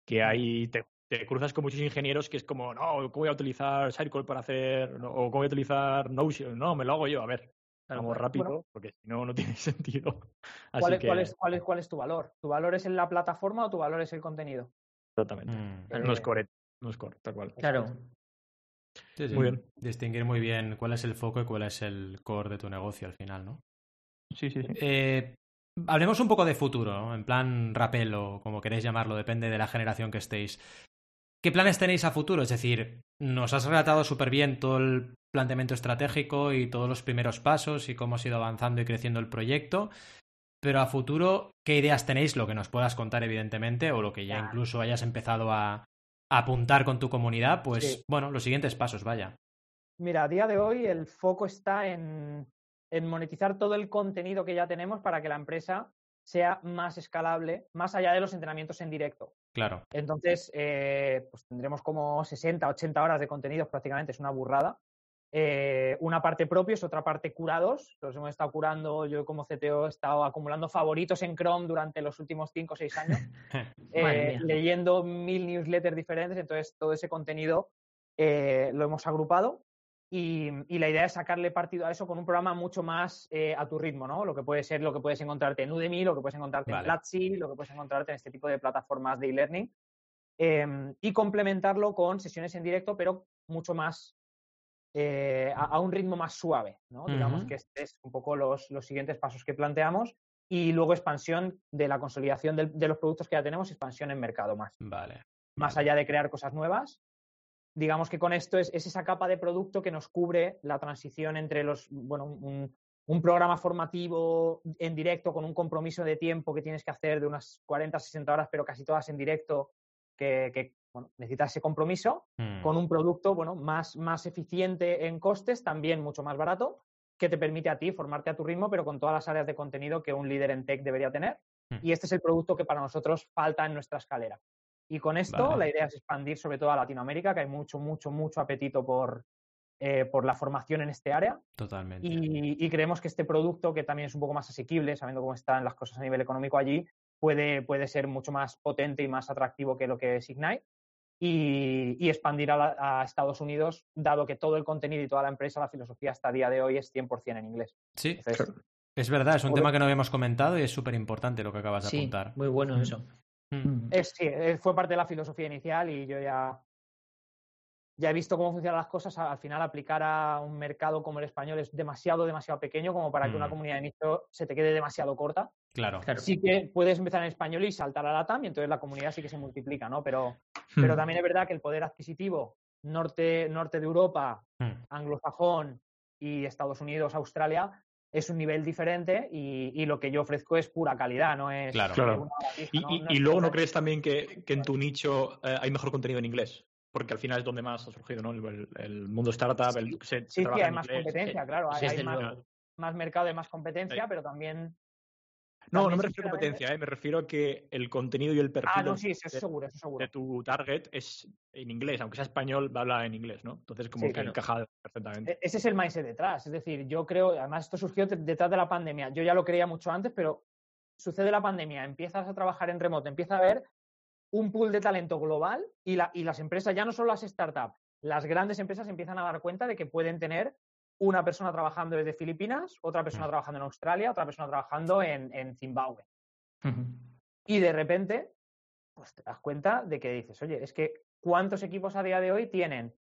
Que hay, te, te cruzas con muchos ingenieros que es como, no, ¿cómo voy a utilizar Circle para hacer, no, o cómo voy a utilizar Notion? No, me lo hago yo, a ver, Tal vamos cual. rápido, Bueno. porque si no, no tiene (laughs) sentido. Así ¿Cuál, es, que, cuál es- cuál es- cuál es tu valor? ¿Tu valor es en la plataforma o tu valor es el contenido? Exactamente. Mm. No es core, no es core, tal cual. Claro. Sí, sí. Muy bien. Distinguir muy bien cuál es el foco y cuál es el core de tu negocio al final, ¿no? Sí, sí, sí. Eh, hablemos un poco de futuro, ¿no? en plan rapel o como queréis llamarlo, depende de la generación que estéis. ¿Qué planes tenéis a futuro? Es decir, nos has relatado súper bien todo el planteamiento estratégico y todos los primeros pasos y cómo ha ido avanzando y creciendo el proyecto. Pero a futuro, ¿qué ideas tenéis? Lo que nos puedas contar, evidentemente, o lo que ya incluso hayas empezado a apuntar con tu comunidad, pues Sí. bueno, los siguientes pasos, vaya. Mira, a día de hoy el foco está en, en monetizar todo el contenido que ya tenemos para que la empresa sea más escalable, más allá de los entrenamientos en directo. Claro. Entonces, eh, pues tendremos como 60, 80 horas de contenidos prácticamente, es una burrada. Eh, una parte propios, otra parte curados. Los hemos estado curando, yo como CTO he estado acumulando favoritos en Chrome durante los últimos 5 o 6 años, (laughs) eh, leyendo mil newsletters diferentes. Entonces, todo ese contenido eh, lo hemos agrupado y, y la idea es sacarle partido a eso con un programa mucho más eh, a tu ritmo, ¿no? Lo que puede ser lo que puedes encontrarte en Udemy, lo que puedes encontrarte Vale. en Platzi, lo que puedes encontrarte en este tipo de plataformas de e-learning eh, y complementarlo con sesiones en directo, pero mucho más eh, a, a un ritmo más suave, ¿no? Digamos que este es un poco los, los siguientes pasos que planteamos y luego expansión de la consolidación de los productos que ya tenemos, expansión en mercado más Vale. más Vale. allá de crear cosas nuevas. Digamos que con esto es, es esa capa de producto que nos cubre la transición entre los, bueno, un, un programa formativo en directo con un compromiso de tiempo que tienes que hacer de unas 40, 60 horas, pero casi todas en directo, que, que, bueno, necesitas ese compromiso, Mm. con un producto bueno, más, más eficiente en costes, también mucho más barato, que te permite a ti formarte a tu ritmo, pero con todas las áreas de contenido que un líder en tech debería tener. Mm. Y este es el producto que para nosotros falta en nuestra escalera. Y con esto Vale. la idea es expandir sobre todo a Latinoamérica, que hay mucho, mucho, mucho apetito por, eh, por la formación en este área. Totalmente. Y, y creemos que este producto, que también es un poco más asequible, sabiendo cómo están las cosas a nivel económico allí, puede, puede ser mucho más potente y más atractivo que lo que es Ignite. Y, y expandir a, la- a Estados Unidos, dado que todo el contenido y toda la empresa, la filosofía hasta el día de hoy es 100% en inglés. Sí, Entonces, es verdad, es un tema que no habíamos comentado y es súper importante lo que acabas de Sí, apuntar. muy bueno Mm. eso. Mm. es- sí, eh, fue parte de la filosofía inicial y yo ya, ya he visto cómo funcionan las cosas. Al final, aplicar a un mercado como el español es demasiado, demasiado pequeño como para que una Mm. comunidad de nicho se te quede demasiado corta. Claro. Claro. Sí que puedes empezar en español y saltar a la TAM y entonces la comunidad sí que se multiplica, ¿no? Pero, pero Hmm. también es verdad que el poder adquisitivo norte, norte de Europa, Mm. anglosajón y Estados Unidos, Australia, es un nivel diferente y, y lo que yo ofrezco es pura calidad, no es Claro. Claro. Y, ¿no? y- No y luego, ¿no crees también que, que en tu nicho eh, hay mejor contenido en inglés? Porque al final es donde más ha surgido, ¿no? El, el- el mundo startup, el, se, se Sí, sí, trabaja hay en más inglés. competencia, claro. Hay, hay más, más mercado y más competencia, Sí. pero también. No, no me refiero a competencia, ¿eh? me refiero a que el contenido y el perfil Ah, no, de- sí, eso de, seguro, eso seguro. de tu target es en inglés, aunque sea español, va a hablar en inglés, ¿no? Entonces, como Sí, que claro. encaja perfectamente. E- Ese es el mindset detrás. Es decir, yo creo, además esto surgió de- detrás de la pandemia. Yo ya lo creía mucho antes, pero sucede la pandemia, empiezas a trabajar en remoto, empieza a haber un pool de talento global y, la, y las empresas, ya no solo las startups, las grandes empresas empiezan a dar cuenta de que pueden tener una persona trabajando desde Filipinas, otra persona trabajando en Australia, otra persona trabajando en, en Zimbabue. Y de repente, pues te das cuenta de que dices, oye, es que ¿cuántos equipos a día de hoy tienen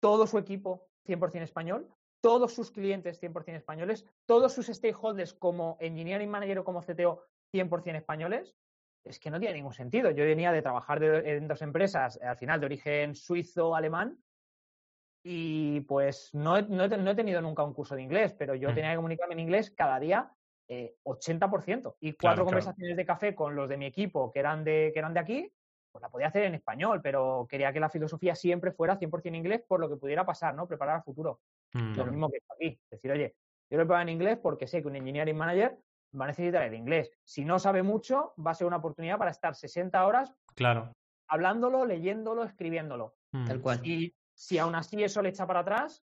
todo su equipo 100% español, todos sus clientes 100% españoles, todos sus stakeholders como engineering manager o como CTO 100% españoles? Es que no tiene ningún sentido. Yo venía de trabajar de- en dos empresas, al final de origen suizo-alemán, y pues no he, no he te- no he tenido nunca un curso de inglés, pero yo Mm. tenía que comunicarme en inglés cada día eh, 80%. Y cuatro Claro, claro. conversaciones de café con los de mi equipo que eran de, que eran de aquí, pues la podía hacer en español, pero quería que la filosofía siempre fuera 100% inglés por lo que pudiera pasar, ¿no? Preparar al futuro. Mm. Lo mismo que aquí. Decir, oye, yo lo he probado en inglés porque sé que un engineering manager va a necesitar el inglés. Si no sabe mucho, va a ser una oportunidad para estar 60 horas Claro. hablándolo, leyéndolo, escribiéndolo. Mm. Tal cual. Y si aún así eso le echa para atrás,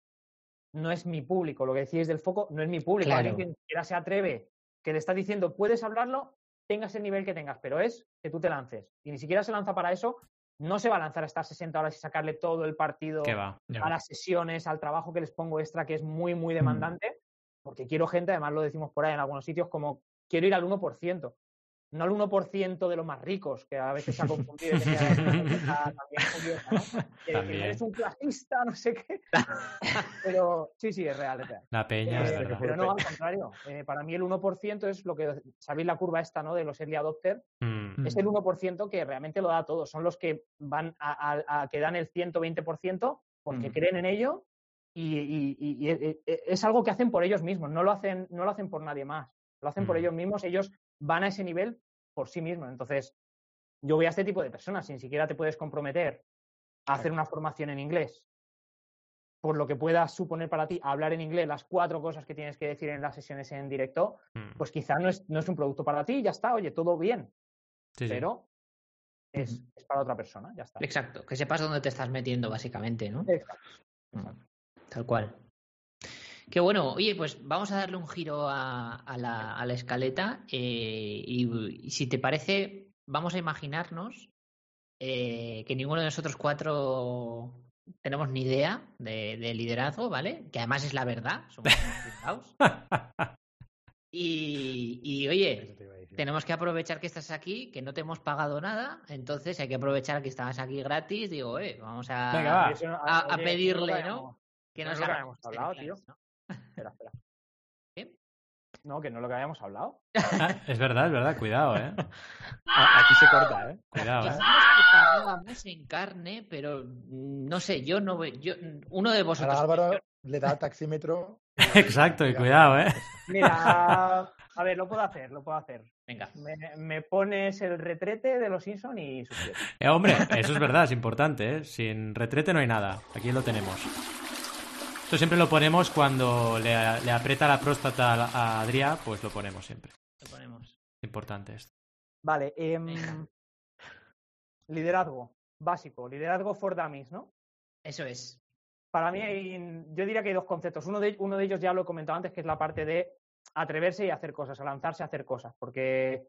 no es mi público. Lo que decís del foco no es mi público. Claro. Alguien que ni siquiera se atreve, que le está diciendo, puedes hablarlo, tengas el nivel que tengas, pero es que tú te lances. Y ni siquiera se lanza para eso, no se va a lanzar a estar 60 horas y sacarle todo el partido. Ya a las sesiones, al trabajo que les pongo extra, que es muy, muy Mm. demandante, porque quiero gente, además lo decimos por ahí en algunos sitios, como quiero ir al 1%. No el 1% de los más ricos, que a veces se ha (laughs) confundido esa también curiosa, ¿no? Que, que eres un clasista, (laughs) no sé qué. (laughs) Pero sí, sí, es real, es real. La peña, es Eh, verdad. pero no, al contrario. Eh, para mí el 1% es lo que, sabéis la curva esta, ¿no? De los early adopters, Mm, es el 1% que realmente lo da todo. Son los que van a, a- a que dan el 120% porque Mm. creen en ello y, y- y- y e- e- es algo que hacen por ellos mismos. No lo hacen, no lo hacen por nadie más. Lo hacen por Mm. ellos mismos. Ellos van a ese nivel por sí mismos. Entonces, yo voy a este tipo de personas. Si ni siquiera te puedes comprometer a hacer una formación en inglés por lo que pueda suponer para ti hablar en inglés las cuatro cosas que tienes que decir en las sesiones en directo, mm. pues quizá no es, no es un producto para ti, ya está, oye, todo bien, Sí, sí. pero es, es para otra persona, ya está. Exacto, que sepas dónde te estás metiendo, básicamente, ¿no? Exacto. Mm, Tal cual. Qué bueno. Oye, pues vamos a darle un giro a, a la, a la escaleta eh, y, y si te parece, vamos a imaginarnos eh, que ninguno de nosotros cuatro tenemos ni idea de, de liderazgo, ¿vale? Que además es la verdad, somos (laughs) unos. Y, y oye, tenemos que aprovechar que estás aquí, que no te hemos pagado nada, entonces hay que aprovechar que estabas aquí gratis. Digo, eh, vamos a, Venga, va. Eso no- a- a oye, pedirle, ¿no? que no nos hablado, ¿no? Espera, espera. ¿Qué? No, que no es lo que habíamos hablado. (laughs) Es verdad, es verdad. Cuidado, eh. Aquí se corta, ¿eh? Cuidado, eh. Dijimos que pagábamos en carne, pero mm, no sé, yo no yo uno de vosotros. Ahora Álvaro le da taxímetro. (laughs) Exacto, y cuidado, eh. Mira, (laughs) a ver, lo puedo hacer, lo puedo hacer. Venga, Me, me pones el retrete de los Simpson y. Eh, hombre, eso es verdad, es importante, ¿eh? Sin retrete no hay nada. Aquí lo tenemos. Esto siempre lo ponemos cuando le, le aprieta la próstata a, a Adrià, pues lo ponemos siempre. lo ponemos. Importante esto. Vale, em, liderazgo básico, liderazgo for dummies, ¿no? Eso es. Para mí, hay- yo diría que hay dos conceptos. Uno de, uno de ellos ya lo he comentado antes, que es la parte de atreverse y hacer cosas, a lanzarse a hacer cosas, porque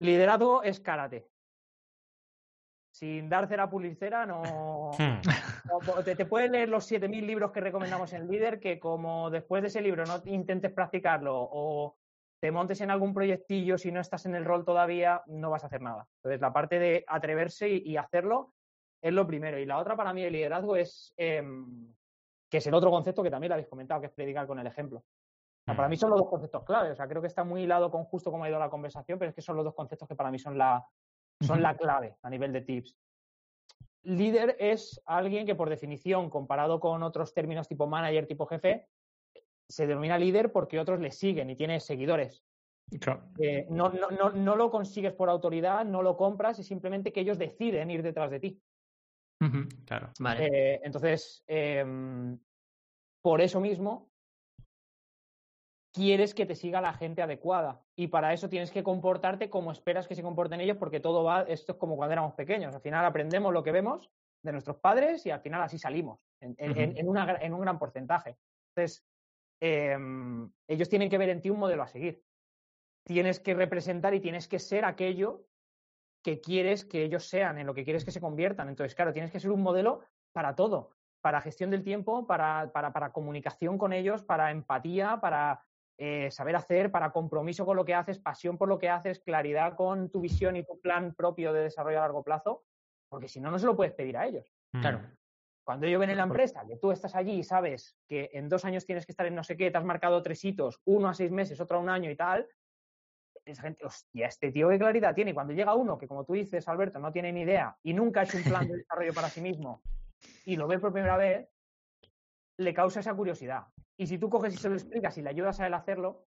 liderazgo es karate. Sin dar cera pulicera, no. (laughs) Hmm. no- Te, te puedes leer los 7.000 libros que recomendamos en Líder, que como después de ese libro no intentes practicarlo o te montes en algún proyectillo si no estás en el rol todavía, no vas a hacer nada. Entonces, la parte de atreverse y, y hacerlo es lo primero. Y la otra para mí de liderazgo es, em, que es el otro concepto que también lo habéis comentado, que es predicar con el ejemplo. O sea, para mí son los dos conceptos claves. O sea, creo que está muy hilado con justo cómo ha ido la conversación, pero es que son los dos conceptos que para mí son la, son la clave a nivel de tips. Líder es alguien que, por definición, comparado con otros términos tipo manager, tipo jefe, se denomina líder porque otros le siguen y tiene seguidores. Claro. Eh, no, no, no, no lo consigues por autoridad, no lo compras, es simplemente que ellos deciden ir detrás de ti. Claro. Vale. Eh, entonces, em, por eso mismo, quieres que te siga la gente adecuada. Y para eso tienes que comportarte como esperas que se comporten ellos, porque todo va, esto es como cuando éramos pequeños. Al final aprendemos lo que vemos de nuestros padres y al final así salimos, en, en- en- en una gra- en un gran porcentaje. Entonces, em, ellos tienen que ver en ti un modelo a seguir. Tienes que representar y tienes que ser aquello que quieres que ellos sean, en lo que quieres que se conviertan. Entonces, claro, tienes que ser un modelo para todo, para gestión del tiempo, para, para, para comunicación con ellos, para empatía, para eh, saber hacer, para compromiso con lo que haces, pasión por lo que haces, claridad con tu visión y tu plan propio de desarrollo a largo plazo, porque si no, no se lo puedes pedir a ellos. Claro. Cuando ellos ven en la empresa que tú estás allí y sabes que en dos años tienes que estar en no sé qué, te has marcado tres hitos, uno a seis meses, otro a un año y tal, esa gente, hostia, este tío qué claridad tiene. Y cuando llega uno que, como tú dices, Alberto, no tiene ni idea y nunca ha hecho un plan de desarrollo para sí mismo y lo ve por primera vez, le causa esa curiosidad. Y si tú coges y se lo explicas y le ayudas a él a hacerlo,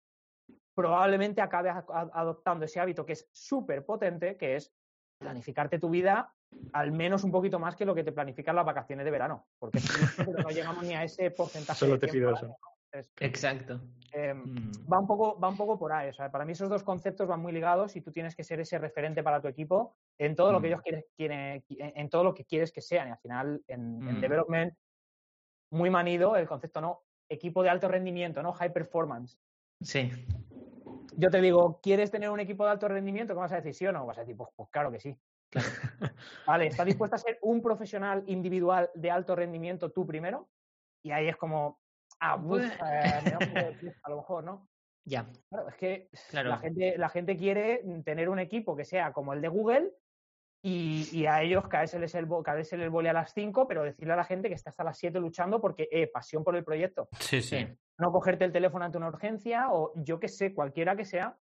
probablemente acabe a- a- adoptando ese hábito que es súper potente, que es planificarte tu vida al menos un poquito más que lo que te planifican las vacaciones de verano, porque si no, no llegamos ni a ese porcentaje. Solo de te pido eso. Entonces, Exacto. eh, Mm. va un poco va un poco por ahí o sea para mí esos dos conceptos van muy ligados y tú tienes que ser ese referente para tu equipo en todo lo que Mm. ellos quieren, quieren- en en todo lo que quieres que sean y al final en, en Mm. development muy manido el concepto no equipo de alto rendimiento no high performance Sí. yo te digo quieres tener un equipo de alto rendimiento qué vas a decir sí o no vas a decir pues, pues claro que sí (laughs) vale estás dispuesto a ser un profesional individual de alto rendimiento tú primero y ahí es como ah, Bueno. eh, a lo mejor no Ya. Claro, es que Claro. la, gente, la gente quiere tener un equipo que sea como el de Google y, y a ellos caérseles el, el boli a las 5, pero decirle a la gente que está hasta las 7 luchando porque, eh, pasión por el proyecto. Sí, sí. Sí. No cogerte el teléfono ante una urgencia o yo que sé, cualquiera que sea,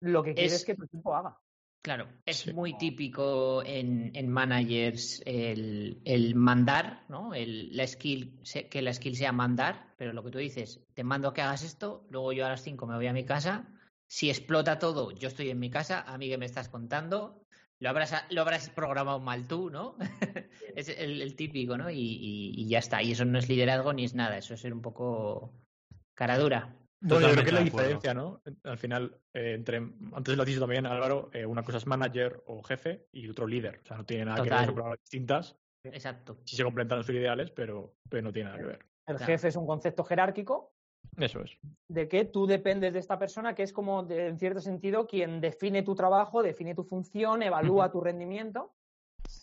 lo que quieres Es- es que tu equipo haga. Claro, es Sí. muy típico en, en managers el, el mandar, ¿no? El, la skill, se- que la skill sea mandar, pero lo que tú dices, te mando que hagas esto, luego yo a las 5 me voy a mi casa, si explota todo, yo estoy en mi casa, a mí que me estás contando, lo habrás, lo habrás programado mal tú, ¿no? (laughs) es el, el típico, ¿no? Y, y- y ya está, y eso no es liderazgo ni es nada, eso es ser un poco cara dura. Bueno, yo creo que Totalmente la diferencia, ¿no? Al final, eh, entre, antes lo has dicho también, Álvaro, eh, una cosa es manager o jefe y otro líder. O sea, no tiene nada que ver, son palabras distintas. Exacto. Sí se complementan sus ideales, pero, pero no tiene nada que ver. El Claro. jefe es un concepto jerárquico Eso es. de que tú dependes de esta persona, que es como, de- en cierto sentido, quien define tu trabajo, define tu función, evalúa tu rendimiento.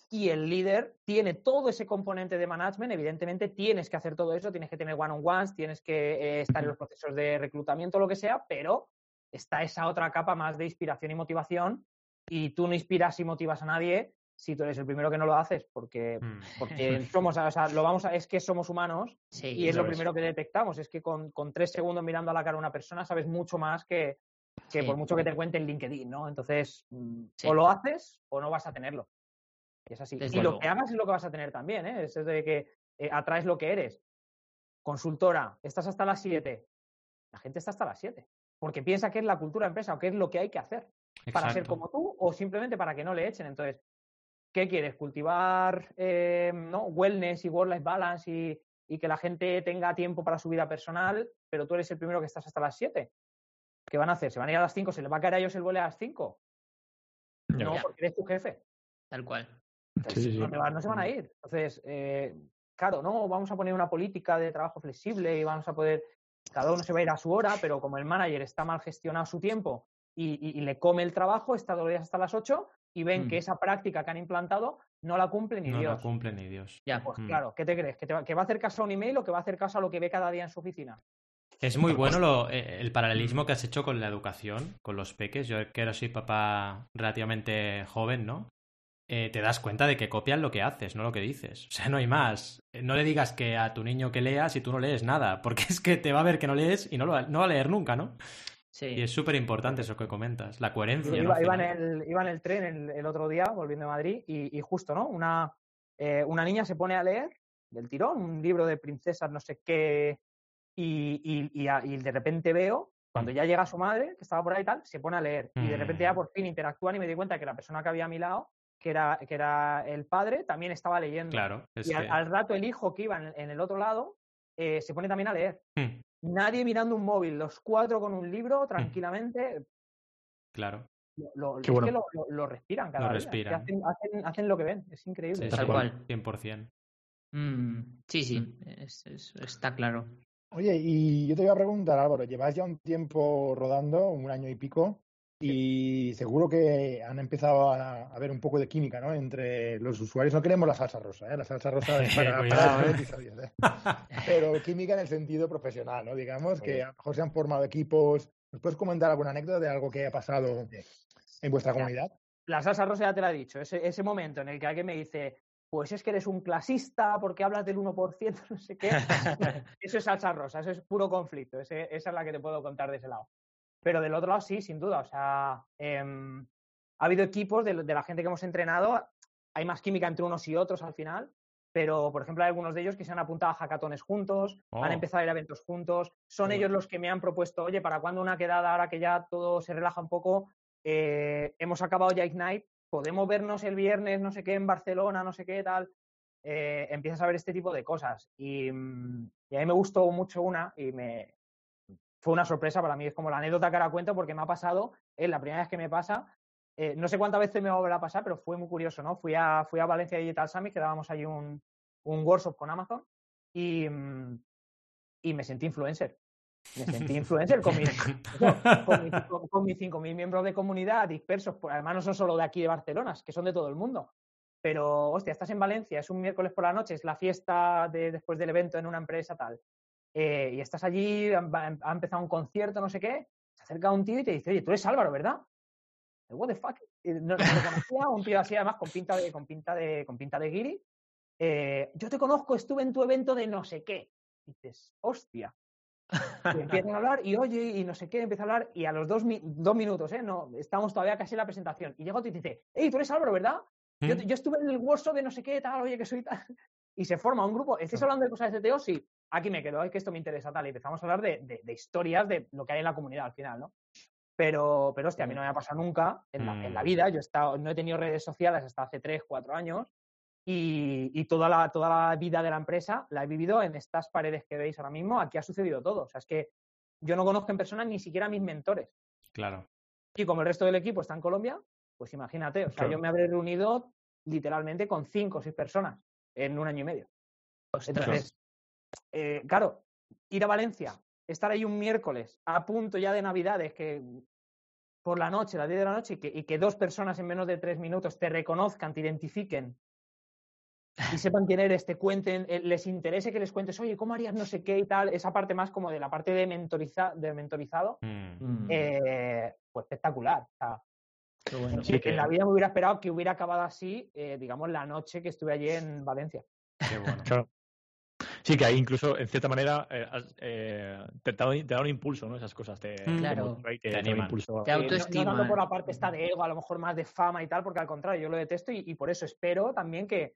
Y el líder tiene todo ese componente de management. Evidentemente, tienes que hacer todo eso, tienes que tener one-on-ones, tienes que eh, estar en los procesos de reclutamiento, lo que sea, pero está esa otra capa más de inspiración y motivación. Y tú no inspiras y motivas a nadie si tú eres el primero que no lo haces, porque, Mm. porque (laughs) somos, o sea, lo vamos a, es que somos humanos Sí, y es lo primero que detectamos, es que con, con tres segundos mirando a la cara a una persona sabes mucho más que, que Sí. por mucho que te cuente en LinkedIn, ¿no? Entonces, mm, Sí. o lo haces o no vas a tenerlo. Es así. Desde y lo que hagas es lo que vas a tener también, ¿eh? Es de que eh, atraes lo que eres. Consultora, estás hasta las 7. La gente está hasta las 7. Porque piensa que es la cultura de empresa o que es lo que hay que hacer para ser como tú o simplemente para que no le echen. Entonces, ¿qué quieres? ¿Cultivar eh, ¿no? wellness y work-life balance y, y que la gente tenga tiempo para su vida personal, pero tú eres el primero que estás hasta las 7? ¿Qué van a hacer? ¿Se van a ir a las 5? ¿Se les va a caer a ellos el vuelo a las 5? Ya. No, Ya. porque eres tu jefe. Tal cual. Sí, sí, sí. No, se van a ir. Entonces, eh, claro, no, vamos a poner una política de trabajo flexible y vamos a poder, cada uno se va a ir a su hora, pero como el manager está mal gestionado su tiempo y, y- y le come el trabajo, está los días hasta las 8 y ven Mm. que esa práctica que han implantado no la cumple ni No Dios. lo cumple ni Dios. Ya. Pues Mm. claro, ¿qué te crees? ¿Que, te va, que va a hacer caso a un email o que va a hacer caso a lo que ve cada día en su oficina? Es muy bueno lo- eh, el paralelismo que has hecho con la educación, con los peques. Yo que ahora soy papá relativamente joven, ¿no? Eh, te das cuenta de que copian lo que haces, no lo que dices. (laughs) O sea, no hay más. No le digas que a tu niño que lea si tú no lees nada, porque es que te va a ver que no lees y no, lo no va a leer nunca, ¿no? Sí. Y es súper importante eso que comentas, la coherencia. Iba, iba en el, iba en el tren el, el otro día, volviendo de Madrid, y, y justo, ¿no? Una, eh, una niña se pone a leer del tirón, un libro de princesas, no sé qué, y, y- y a- de repente veo, cuando ya llega su madre, que estaba por ahí y tal, se pone a leer. Y de repente ya Mm. por fin interactúan y me di cuenta que la persona que había a mi lado, que era, que era el padre, también estaba leyendo. Claro, es y al, que... al rato el hijo que iba en, en el otro lado eh, se pone también a leer. Hmm, Nadie mirando un móvil, los cuatro con un libro tranquilamente. claro. Lo, lo- Qué es bueno. que lo, lo- lo respiran cada Lo día. respiran. hacen, hacen- hacen lo que ven. Es increíble. Sí, Tal cual. 100%. Mm, sí, sí, es- es- está claro. Oye, y yo te voy a preguntar, Álvaro, llevas ya un tiempo rodando, un año y pico, y seguro que han empezado a, a ver un poco de química, ¿no? Entre los usuarios. No queremos la salsa rosa, ¿eh? La salsa rosa es (laughs) para, ¿eh? episodios, ¿eh? Pero química en el sentido profesional, ¿no? Digamos que a lo mejor se han formado equipos. ¿Nos puedes comentar alguna anécdota de algo que haya pasado en vuestra comunidad? La salsa rosa ya te la he dicho. Ese, ese momento en el que alguien me dice, pues es que eres un clasista porque hablas del 1%, (laughs) no sé qué. (laughs) eso es salsa rosa, eso es puro conflicto. Ese- esa es la que te puedo contar de ese lado. Pero del otro lado sí, sin duda. O sea, em, ha habido equipos de, de la gente que hemos entrenado. Hay más química entre unos y otros al final. Pero, por ejemplo, hay algunos de ellos que se han apuntado a hackatones juntos, Oh. han empezado a ir a eventos juntos. Son ellos los que me han propuesto, oye, ¿para cuándo una quedada ahora que ya todo se relaja un poco? Eh, hemos acabado ya Ignite, podemos vernos el viernes, no sé qué, en Barcelona, no sé qué, tal. Eh, empiezas a ver este tipo de cosas. Y, mm, y a mí me gustó mucho una y me fue una sorpresa para mí. Es como la anécdota que ahora cuento porque me ha pasado, es la primera vez que me pasa. Eh, no sé cuántas veces me va a volver a pasar, pero fue muy curioso, ¿no? Fui a, fui a Valencia Digital Summit, que dábamos ahí un, un workshop con Amazon y, y me sentí influencer. Me sentí influencer (laughs) (laughs) con mis, con mis, con- con mis 5.000 miembros de comunidad dispersos, pues, además no son solo de aquí de Barcelona, que son de todo el mundo. Pero, hostia, estás en Valencia, es un miércoles por la noche, es la fiesta de, después del evento en una empresa tal. Eh, y estás allí, ha, empezado un concierto, no sé qué, acerca un tío y te dice, oye, tú eres Álvaro, ¿verdad? What the fuck? No, no lo conocía, (laughs) un tío así además con pinta de, con pinta de, con pinta de guiri. Eh, yo te conozco, estuve en tu evento de no sé qué. Y dices, hostia. Y empiezan a hablar y oye, y no sé qué, empieza a hablar y a los dos, dos minutos, ¿eh? No, estamos todavía casi en la presentación. Y llega otro y te dice, hey, tú eres Álvaro, ¿verdad? Yo, yo, estuve en el workshop de no sé qué, tal, oye, que soy tal. (laughs) Y se forma un grupo. ¿Estáis hablando de cosas de CTO? Sí. Aquí me quedo, es que esto me interesa tal. Y empezamos a hablar de, de, de, historias de lo que hay en la comunidad al final, ¿no? Pero, pero hostia, a mí no me ha pasado nunca en la, en la vida. Yo he estado, no he tenido redes sociales hasta hace tres, cuatro años. Y, y, toda, la, toda la vida de la empresa la he vivido en estas paredes que veis ahora mismo. Aquí ha sucedido todo. O sea, es que yo no conozco en persona ni siquiera a mis mentores. Claro. Y como el resto del equipo está en Colombia, pues imagínate, o sea, claro. yo me habré reunido literalmente con cinco o seis personas en un año y medio. Entonces, eh, claro, ir a Valencia, estar ahí un miércoles a punto ya de Navidades, que por la noche, las 10 de la noche, y que, y que dos personas en menos de tres minutos te reconozcan, te identifiquen y sepan quién eres, te cuenten, eh, les interese que les cuentes, oye, ¿cómo harías no sé qué y tal? Esa parte más como de la parte de, mentoriza, de mentorizado, mm. eh, pues espectacular. O sea, bueno. sí, que... En la vida me hubiera esperado que hubiera acabado así, eh, digamos, la noche que estuve allí en Valencia. Qué bueno. Claro. Sí, que ahí incluso, en cierta manera, eh, eh, te, te, da un, te, da un, impulso, ¿no? Esas cosas. Te, claro. te, te, te impulso. Te autoestima. No, no tanto por la parte esta de ego, a lo mejor más de fama y tal, porque al contrario, yo lo detesto y, y por eso espero también que,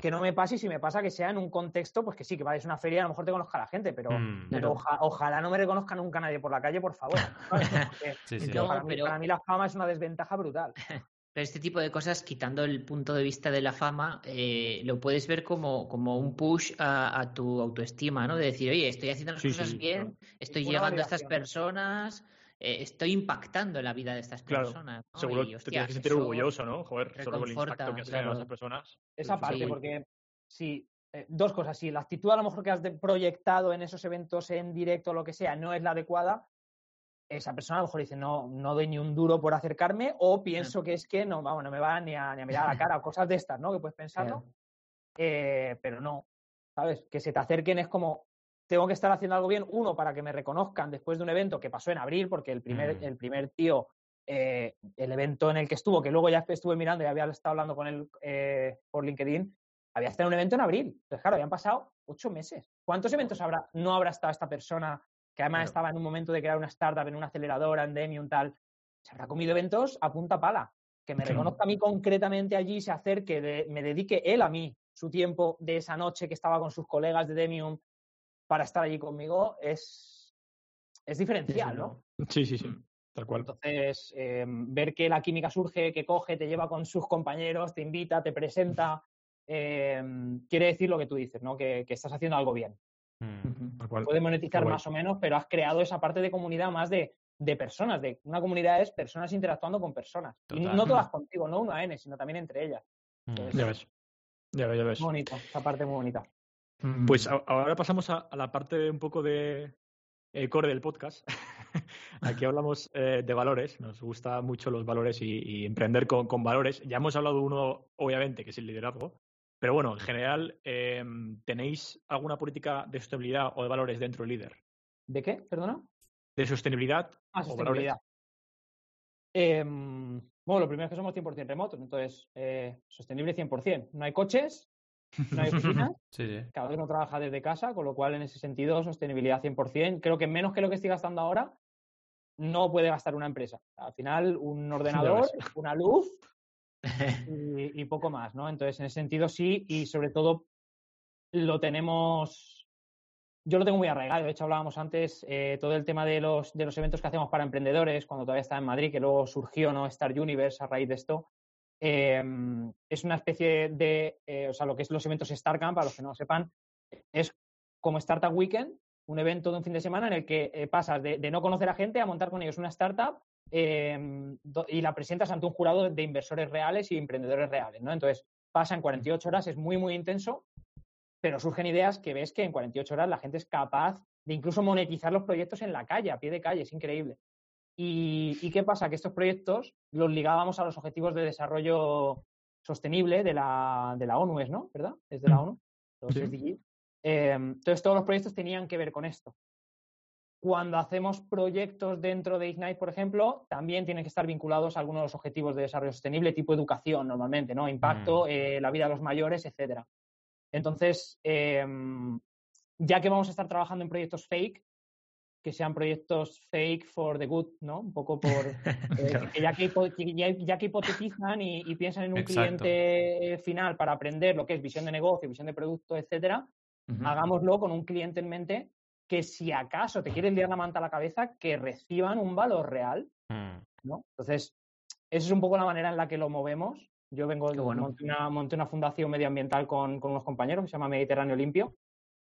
que no me pase y si me pasa que sea en un contexto, pues que sí, que vayas a una feria, a lo mejor te conozca la gente, pero, Mm, pero oja, ojalá no me reconozca nunca nadie por la calle, por favor. (laughs) Sí, sí. No, para, mí, pero- para mí la fama es una desventaja brutal. (laughs) Pero este tipo de cosas, quitando el punto de vista de la fama, eh, lo puedes ver como, como un push a, a tu autoestima, ¿no? De decir, oye, estoy haciendo las Sí, cosas sí, bien, estoy Una llegando a estas personas, eh, estoy impactando en la vida de estas Claro, personas. ¿no? Seguro Y, te tienes que sentir orgulloso, ¿no? Joder, sobre el impacto que has claro. esas personas. Esa parte, sí. porque si eh, dos cosas, si la actitud a lo mejor que has de- proyectado en esos eventos en directo o lo que sea no es la adecuada, esa persona a lo mejor dice, no, no doy ni un duro por acercarme, o pienso que es que no, vamos, no me va ni a, ni a mirar a la cara, o cosas de estas, ¿no? Que puedes pensarlo. Eh, pero no, ¿sabes? Que se te acerquen es como, tengo que estar haciendo algo bien, uno, para que me reconozcan después de un evento que pasó en abril, porque el primer, Mm. el primer tío, eh, el evento en el que estuvo, que luego ya estuve mirando y había estado hablando con él eh, por LinkedIn, había estado en un evento en abril. Entonces, claro, habían pasado ocho meses. ¿Cuántos eventos habrá, no habrá estado esta persona que además Claro. estaba en un momento de crear una startup, en una aceleradora, en Demium, tal? Se habrá comido eventos a punta pala. Que me reconozca a mí concretamente allí, se acerque, de- me dedique él a mí su tiempo de esa noche que estaba con sus colegas de Demium para estar allí conmigo, es, es diferencial, ¿no? Sí, sí, sí. Tal cual. Entonces, eh, ver que la química surge, que coge, te lleva con sus compañeros, te invita, te presenta, eh, quiere decir lo que tú dices, ¿no? Que, que estás haciendo algo bien. Mm. Cual. Puede monetizar más o menos, pero has creado esa parte de comunidad más de, de personas. De, una comunidad es personas interactuando con personas. Y no todas contigo, no uno a N, sino también entre ellas. Mm. Ya ves. Ya ves, ya ves. Muy bonito, esa parte muy bonita. Pues a- ahora pasamos a, a la parte un poco de eh, core del podcast. (laughs) Aquí hablamos eh, de valores, nos gustan mucho los valores y, y emprender con, con valores. Ya hemos hablado de uno, obviamente, que es el liderazgo, pero bueno, en general, eh, ¿tenéis alguna política de sostenibilidad o de valores dentro del líder? ¿De qué? ¿Perdona? ¿De sostenibilidad Ah, o sostenibilidad. Em, bueno, lo primero es que somos 100% remotos, entonces eh, sostenible 100%. No hay coches, (laughs) no hay oficinas, Sí, sí. cada uno trabaja desde casa, con lo cual en ese sentido sostenibilidad 100%. Creo que menos que lo que estoy gastando ahora no puede gastar una empresa. Al final un (laughs) ordenador, una luz y, poco más, ¿no? Entonces en ese sentido sí y sobre todo lo tenemos yo lo tengo muy arraigado. De hecho, hablábamos antes eh, todo el tema de los, de los eventos que hacemos para emprendedores, cuando todavía estaba en Madrid, que luego surgió ¿no? Star Universe a raíz de esto. Eh, es una especie de, eh, o sea, lo que es los eventos StarCamp, para los que no lo sepan, es como Startup Weekend, un evento de un fin de semana en el que eh, pasas de, de no conocer a gente a montar con ellos una startup eh, do- y la presentas ante un jurado de inversores reales y emprendedores reales, ¿no? Entonces, pasa en 48 horas, es muy, muy intenso, pero surgen ideas que ves que en 48 horas la gente es capaz de incluso monetizar los proyectos en la calle, a pie de calle, es increíble. ¿Y, y qué pasa? Que estos proyectos los ligábamos a los objetivos de desarrollo sostenible de la, de la ONU, ¿es, ¿no? ¿Verdad? Es de la ONU, los Sí. SDGs. Eh, entonces, todos los proyectos tenían que ver con esto. Cuando hacemos proyectos dentro de Ignite, por ejemplo, también tienen que estar vinculados a algunos de los objetivos de desarrollo sostenible, tipo educación normalmente, ¿no? Impacto, eh, la vida de los mayores, etcétera. Entonces, em, ya que vamos a estar trabajando en proyectos fake, que sean proyectos fake for the good, ¿no? Un poco por... (laughs) eh, que ya, que, que ya- ya que hipotetizan y, y piensan en un Exacto. cliente final para aprender lo que es visión de negocio, visión de producto, etcétera, hagámoslo con un cliente en mente que si acaso te quieres liar la manta a la cabeza, que reciban un valor real, Mm. ¿no? Entonces, esa es un poco la manera en la que lo movemos. Yo vengo, Qué bueno. monté, una, monté una fundación medioambiental con, con unos compañeros que se llama Mediterráneo Limpio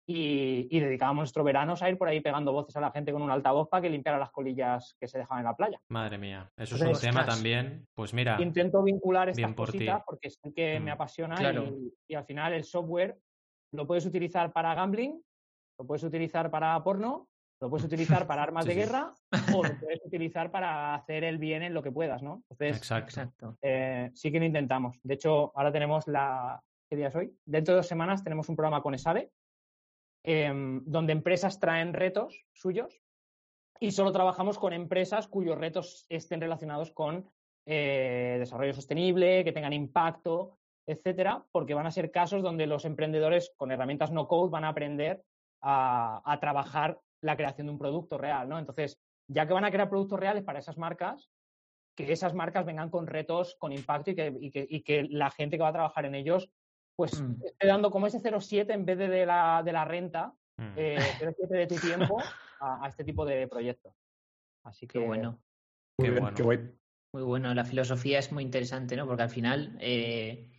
y, y dedicábamos nuestros veranos a ir por ahí pegando voces a la gente con un altavoz para que limpiara las colillas que se dejaban en la playa. Madre mía, eso es Entonces, un tema también. Pues mira, Intento vincular estas bien por ti. cositas porque sé que me Mm, apasiona claro. y, y al final el software lo puedes utilizar para gambling, lo puedes utilizar para porno, lo puedes utilizar para (laughs) armas Sí, de sí. guerra o lo puedes (laughs) utilizar para hacer el bien en lo que puedas, ¿no? Entonces, exacto. Exacto. eh, sí que lo intentamos. De hecho, ahora tenemos la... ¿Qué día es hoy? Dentro de dos semanas tenemos un programa con ESADE, em, donde empresas traen retos suyos y solo trabajamos con empresas cuyos retos estén relacionados con eh, desarrollo sostenible, que tengan impacto, etcétera, porque van a ser casos donde los emprendedores con herramientas no code van a aprender a, a trabajar la creación de un producto real, ¿no? Entonces, ya que van a crear productos reales para esas marcas, que esas marcas vengan con retos, con impacto y que, y que, y que la gente que va a trabajar en ellos, pues Mm. esté dando como ese 0,7 en vez de, de la, de la renta, Mm. eh, (laughs) 0,7 de tu tiempo a, a este tipo de proyectos. Así que Qué bueno. Qué Muy bien, bueno. qué guay. Muy bueno, la filosofía es muy interesante, ¿no? Porque al final, eh,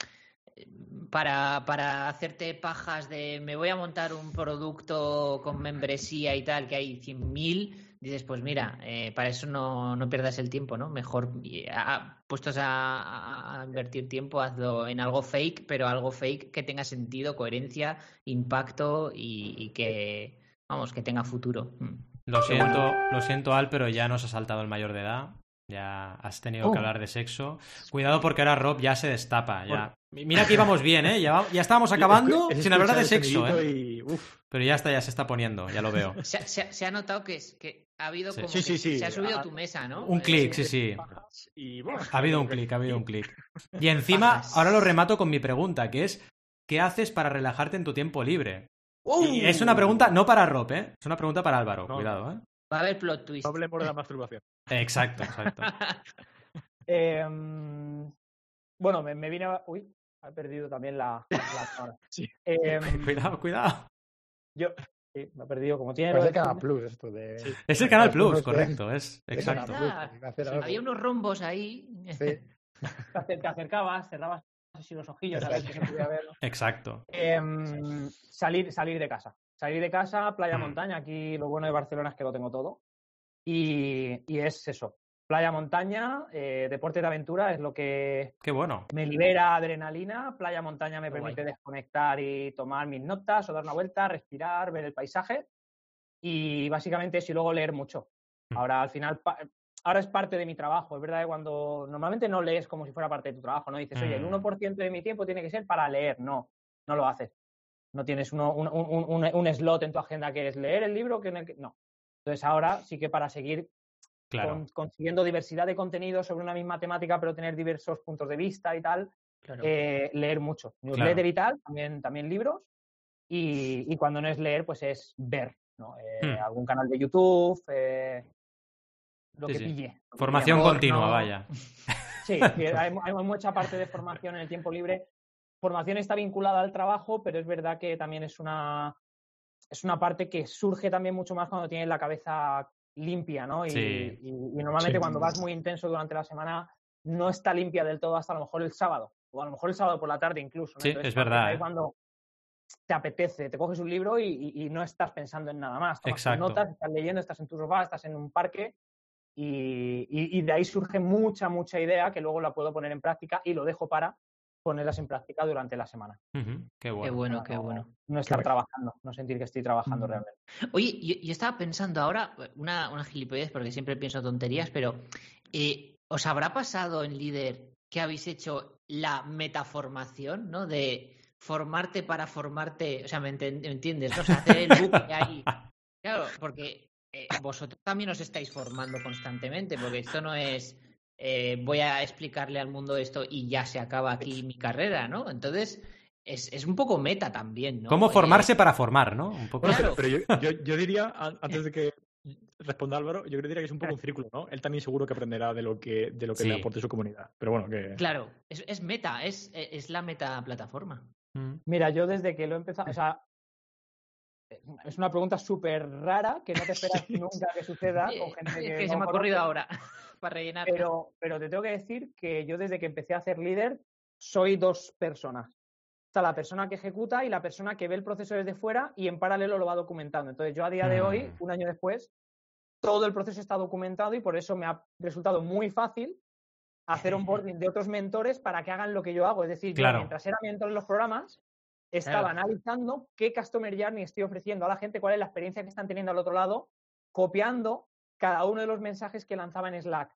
para, para hacerte pajas de me voy a montar un producto con membresía y tal, que hay 100.000, dices, pues mira, eh, para eso no, no pierdas el tiempo, ¿no? Mejor, a- puestos a, a- a invertir tiempo, hazlo en algo fake, pero algo fake que tenga sentido, coherencia, impacto y, y que, vamos, que tenga futuro. Mm. Lo siento, lo siento, Al, pero ya nos ha saltado el mayor de edad. Ya has tenido que Oh. hablar de sexo. Cuidado porque ahora Rob ya se destapa. Ya. Mira que íbamos bien, ¿eh? Ya, ya estábamos (laughs) acabando sin hablar de sexo, ¿eh? y, Pero ya está, ya se está poniendo, ya lo veo. (laughs) Se, ha- se ha- se ha notado que, es, que ha habido Sí. como Sí, que sí, sí. se ha subido Ah, tu mesa, ¿no? Un clic, sí, sí. y, Ha habido un clic, ha habido un clic. (laughs) Y encima, ahora lo remato con mi pregunta, que es, ¿qué haces para relajarte en tu tiempo libre? Y es una pregunta no para Rob, ¿eh? Es una pregunta para Álvaro, No, cuidado, ¿eh? Va a haber plot twist. No hablemos de la masturbación. Exacto, exacto. (laughs) Eh, mm, bueno, me, me vine a... Uy, he perdido también la... la cámara. (laughs) Sí. Eh, cuidado, cuidado. yo... Sí, me he perdido. Como tiene... Parece lo de- Canal Plus esto de. Sí. Es el Canal Plus, Plus, correcto, es exacto. Plus. Había unos rombos ahí. Sí. (laughs) te acer- te acercabas, cerrabas así los ojillos a ver qué se podía ver. Exacto. Em, salir, salir de casa. Salir de casa, playa, Mm. montaña. Aquí lo bueno de Barcelona es que lo tengo todo. Y, y es eso. Playa, montaña, eh, deporte de aventura es lo que Qué bueno. me libera adrenalina. Playa, montaña me Qué guay. permite desconectar y tomar mis notas o dar una vuelta, respirar, ver el paisaje. Y básicamente eso y luego leer mucho. Mm. Ahora al final, ahora es parte de mi trabajo. Es verdad que cuando normalmente no lees como si fuera parte de tu trabajo, ¿no? Dices, oye, el Mm. 1% de mi tiempo tiene que ser para leer. No, no lo haces. No tienes uno- un, un- un- un slot en tu agenda que es leer el libro. Que en el que- No. Entonces ahora sí que para seguir Claro. con- consiguiendo diversidad de contenidos sobre una misma temática, pero tener diversos puntos de vista y tal, Claro. eh, leer mucho. Newsletter y tal, también, también libros. Y, y cuando no es leer, pues es ver. ¿no? Eh, Hmm. Algún canal de YouTube, eh, lo Sí, que sí. pille. Formación continua, vaya. Sí, sí, (laughs) hay, hay mucha parte de formación en el tiempo libre. Formación está vinculada al trabajo, pero es verdad que también es una, es una parte que surge también mucho más cuando tienes la cabeza limpia, ¿no? Y, Sí. y- y normalmente Sí. cuando vas muy intenso durante la semana no está limpia del todo hasta a lo mejor el sábado, o a lo mejor el sábado por la tarde incluso. ¿no? Sí, Entonces, es verdad, ahí ¿eh? cuando te apetece, te coges un libro y, no estás pensando en nada más. Tomas Exacto. notas, estás leyendo, estás en tu sofá, estás en un parque y de ahí surge mucha, mucha idea que luego la puedo poner en práctica y lo dejo para ponerlas en práctica durante la semana. Qué Qué bueno. bueno, Para qué no- bueno. No estar trabajando, no sentir que estoy trabajando Mm. realmente. Oye, yo, yo estaba pensando ahora, una, una gilipollez, porque siempre pienso tonterías, pero eh, ¿os habrá pasado en líder que habéis hecho la metaformación, ¿no? De formarte para formarte, o sea, ¿me, entiendes? ¿no? O sea, hacer el bucle ahí. (laughs) Claro, porque eh, vosotros también os estáis formando constantemente, porque esto no es eh, voy a explicarle al mundo esto y ya se acaba aquí mi carrera, ¿no? Entonces, es, es un poco meta también, ¿no? ¿Cómo Eh, formarse para formar, no? Un poco. Pero, Claro. pero yo, yo- yo diría, an- (laughs) antes de que responda Álvaro, yo diría que es un poco un círculo, ¿no? Él también seguro que aprenderá de lo que, de lo que le aporte su comunidad. Pero bueno, que. Claro, es, es meta, es, es la meta plataforma. Mm. Mira, yo desde que lo he empezado, o sea, es una pregunta súper rara que no te (laughs) esperas nunca que suceda con gente Es que, que se me ha ocurrido ahora (laughs) para rellenar. Pero, pero te tengo que decir que yo desde que empecé a hacer líder soy dos personas. Está la persona que ejecuta y la persona que ve el proceso desde fuera y en paralelo lo va documentando. Entonces yo a día de hoy, Mm. un año después, todo el proceso está documentado y por eso me ha resultado muy fácil hacer (laughs) onboarding de otros mentores para que hagan lo que yo hago. Es decir, Claro. yo mientras era mentor en los programas, estaba Claro. analizando qué Customer Journey estoy ofreciendo a la gente, cuál es la experiencia que están teniendo al otro lado, copiando cada uno de los mensajes que lanzaba en Slack,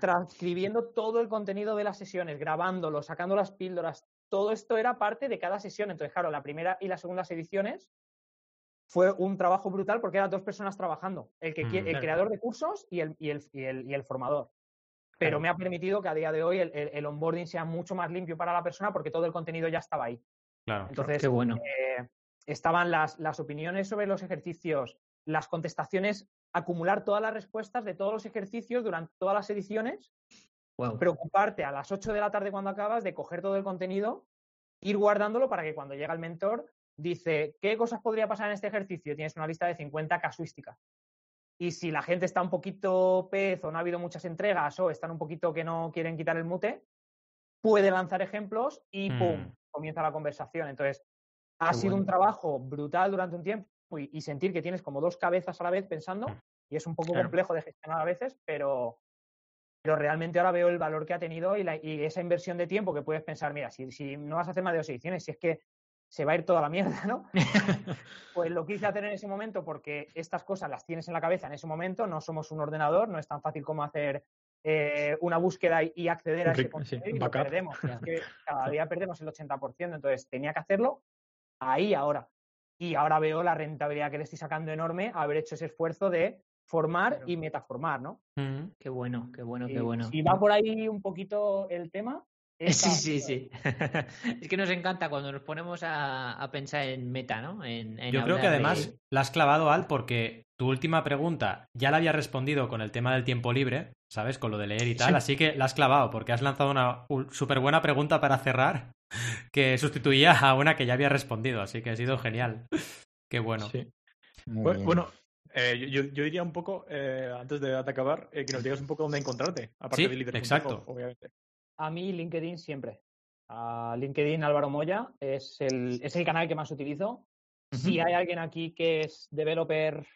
transcribiendo todo el contenido de las sesiones, grabándolo, sacando las píldoras. Todo esto era parte de cada sesión. Entonces, claro, la primera y las segundas ediciones fue un trabajo brutal porque eran dos personas trabajando, el, que, Mm. el Claro. creador de cursos y el, y el, y el, y el formador. Pero me ha permitido que a día de hoy el, el- el onboarding sea mucho más limpio para la persona porque todo el contenido ya estaba ahí. Claro. Entonces, Qué bueno. eh, estaban las, las opiniones sobre los ejercicios, las contestaciones, acumular todas las respuestas de todos los ejercicios durante todas las ediciones, Wow. preocuparte a las 8 de la tarde cuando acabas de coger todo el contenido, ir guardándolo para que cuando llega el mentor dice, ¿qué cosas podría pasar en este ejercicio? Tienes una lista de 50 casuísticas. Y si la gente está un poquito pez o no ha habido muchas entregas o están un poquito que no quieren quitar el mute, puede lanzar ejemplos y Mm. ¡pum! Comienza la conversación. Entonces, ha Qué sido bueno. un trabajo brutal durante un tiempo y, y sentir que tienes como dos cabezas a la vez pensando Mm. y es un poco Claro. complejo de gestionar a veces, pero, pero realmente ahora veo el valor que ha tenido y, la- y esa inversión de tiempo que puedes pensar, mira, si, si no vas a hacer más de dos ediciones, si es que se va a ir toda la mierda, (laughs) ¿no? Pues lo quise hacer en ese momento porque estas cosas las tienes en la cabeza en ese momento, no somos un ordenador, no es tan fácil como hacer eh, una búsqueda y, y acceder a ese sí, contenido y lo perdemos. Es que (laughs) cada día perdemos el 80%, entonces tenía que hacerlo ahí ahora. Y ahora veo la rentabilidad que le estoy sacando enorme haber hecho ese esfuerzo de formar y metaformar, ¿no? Mm. Qué bueno, qué bueno, Y qué bueno. Si va por ahí un poquito el tema. Esta- Sí, sí, sí. (laughs) es que nos encanta cuando nos ponemos a, a pensar en meta, ¿no? En, en Yo creo que además de- la has clavado, Al, porque tu última pregunta ya la había respondido con el tema del tiempo libre, ¿sabes? Con lo de leer y tal, así que la has clavado porque has lanzado una súper buena pregunta para cerrar (laughs) que sustituía a una que ya había respondido, así que ha sido genial. Qué bueno. Sí. Bueno, eh, yo, yo diría un poco, eh, antes de acabar, eh, que nos digas un poco dónde encontrarte. Aparte Sí, de exacto. obviamente. A mí LinkedIn siempre. A LinkedIn Álvaro Moya es el, es el canal que más utilizo. Si hay alguien aquí que es developer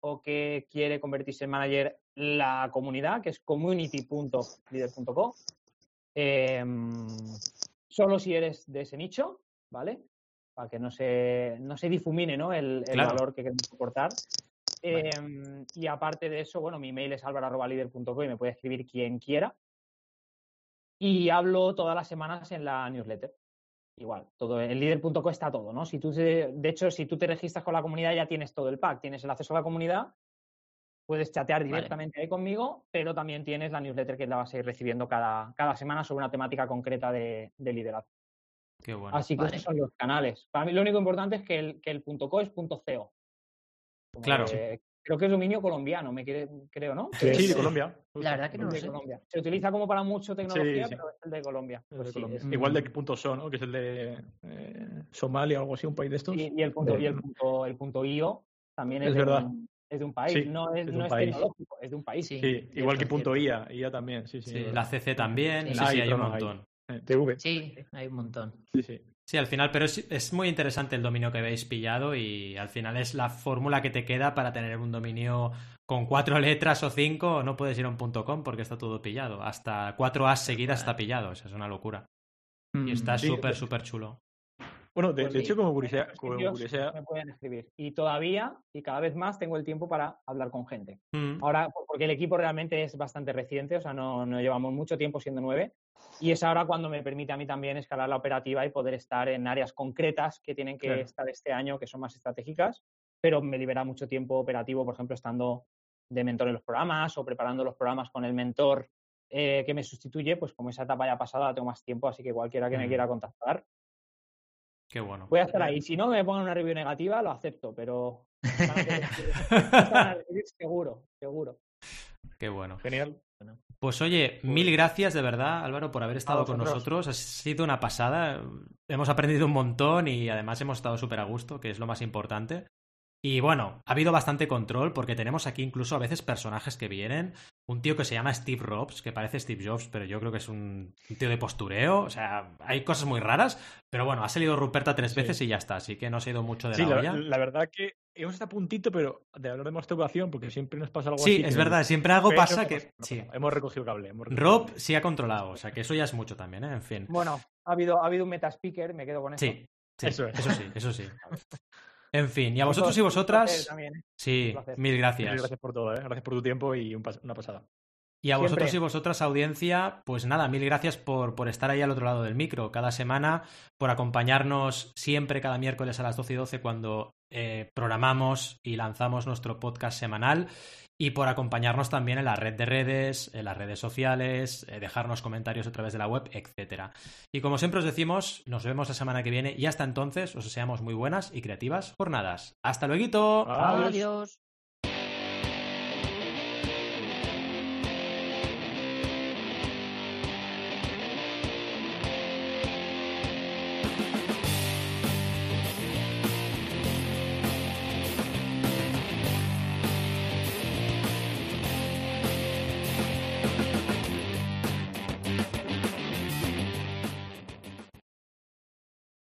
o que quiere convertirse en manager, la comunidad, que es community.leader.co. Em, solo si eres de ese nicho, ¿vale? Para que no se, no se difumine ¿no? el, el Claro. valor que queremos aportar. Em, y aparte de eso, bueno, mi mail es alvaro.líder.co y me puede escribir quien quiera. Y hablo todas las semanas en la newsletter. Igual, todo en líder.co está todo, ¿no? Si tú te- de hecho, si tú te registras con la comunidad ya tienes todo el pack, tienes el acceso a la comunidad, puedes chatear Vale. directamente ahí conmigo, pero también tienes la newsletter que la vas a ir recibiendo cada, cada semana sobre una temática concreta de, de liderazgo. Qué bueno. Así que Vale. esos son los canales. Para mí lo único importante es que el, que el punto .co es punto .co. Como Claro. que- creo que es dominio colombiano, me quiere- creo, ¿no? Sí, Es- de Colombia. La verdad que no lo de sé. Colombia. Se utiliza como para mucho tecnología, sí. pero es el de Colombia. Es de Pues sí, Colombia. es- Igual de punto son, ¿no? Que es el de eh, Somalia o algo así, un país de estos. Y, y el punto, y el punto, el punto IO también es, Es de, verdad. Un, es de un país. Sí, no es, es de no es país. tecnológico, es de un país. Sí. Sí, igual que punto. IA, IA también, sí, sí. Sí, la. CC también, Sí, sí, sí, hay hay un montón. Eh, TV. Sí, hay un montón. Sí, sí. Sí, al final, pero es, es muy interesante el dominio que habéis pillado y al final es la fórmula que te queda para tener un dominio con cuatro letras o cinco, no puedes ir a un punto .com porque está todo pillado. Hasta cuatro As seguidas está pillado, o sea, es una locura. Y está Sí, súper, de- súper chulo. Bueno, de, Pues de hecho, como curiosidad, Los como curiosidad- me pueden escribir. Y todavía, y cada vez más, tengo el tiempo para hablar con gente. Mm. Ahora, porque el equipo realmente es bastante reciente, o sea, no, no llevamos mucho tiempo siendo nueve. Y es ahora cuando me permite a mí también escalar la operativa y poder estar en áreas concretas que tienen que Claro. estar este año, que son más estratégicas. pero me libera mucho tiempo operativo, por ejemplo, estando de mentor en los programas o preparando los programas con el mentor eh, que me sustituye, pues como esa etapa ya pasada tengo más tiempo, así que cualquiera que me Mm. quiera contactar, Qué bueno. voy a estar ahí. Si no me pongan una review negativa, lo acepto, pero (laughs) (laughs) seguro, seguro. Qué bueno. Genial. Pues oye, mil gracias de verdad, Álvaro, por haber estado con nosotros. Ha sido una pasada. Hemos aprendido un montón y además hemos estado súper a gusto, que es lo más importante. Y bueno, ha habido bastante control porque tenemos aquí incluso a veces personajes que vienen. Un tío que se llama Steve Jobs, que parece Steve Jobs, pero yo creo que es un, tío de postureo. O sea, hay cosas muy raras. Pero bueno, ha salido Ruperta tres Sí. veces y ya está. Así que no se ha ido mucho de Sí, la la, olla. la verdad que hemos estado a puntito, pero de hablar de masturbación, porque siempre nos pasa algo Sí, así. que es verdad, siempre algo pero pasa que. pasa, no Sí. Hemos recogido cable. hemos recogido Rob cable. sí ha controlado, o sea que eso ya es mucho también, ¿eh? En fin. Bueno, ha habido, ha habido un meta speaker, me quedo con eso. Sí, sí, Eso es. eso sí, eso sí. (laughs) En fin, y a vosotros y vosotras, también, ¿eh? sí, Un placer. mil Mil gracias. Gracias por todo, ¿eh? Gracias por tu tiempo y un pas- una pasada. Y a vosotros y vosotras, audiencia, pues nada, mil gracias por, por estar ahí al otro lado del micro cada semana, por acompañarnos siempre cada miércoles a las 12 y 12 cuando eh, programamos y lanzamos nuestro podcast semanal y por acompañarnos también en la red de redes, en las redes sociales, eh, dejarnos comentarios a través de la web, etcétera. Y como siempre os decimos, nos vemos la semana que viene y hasta entonces os deseamos muy buenas y creativas jornadas. ¡Hasta luego! Adiós. Adiós.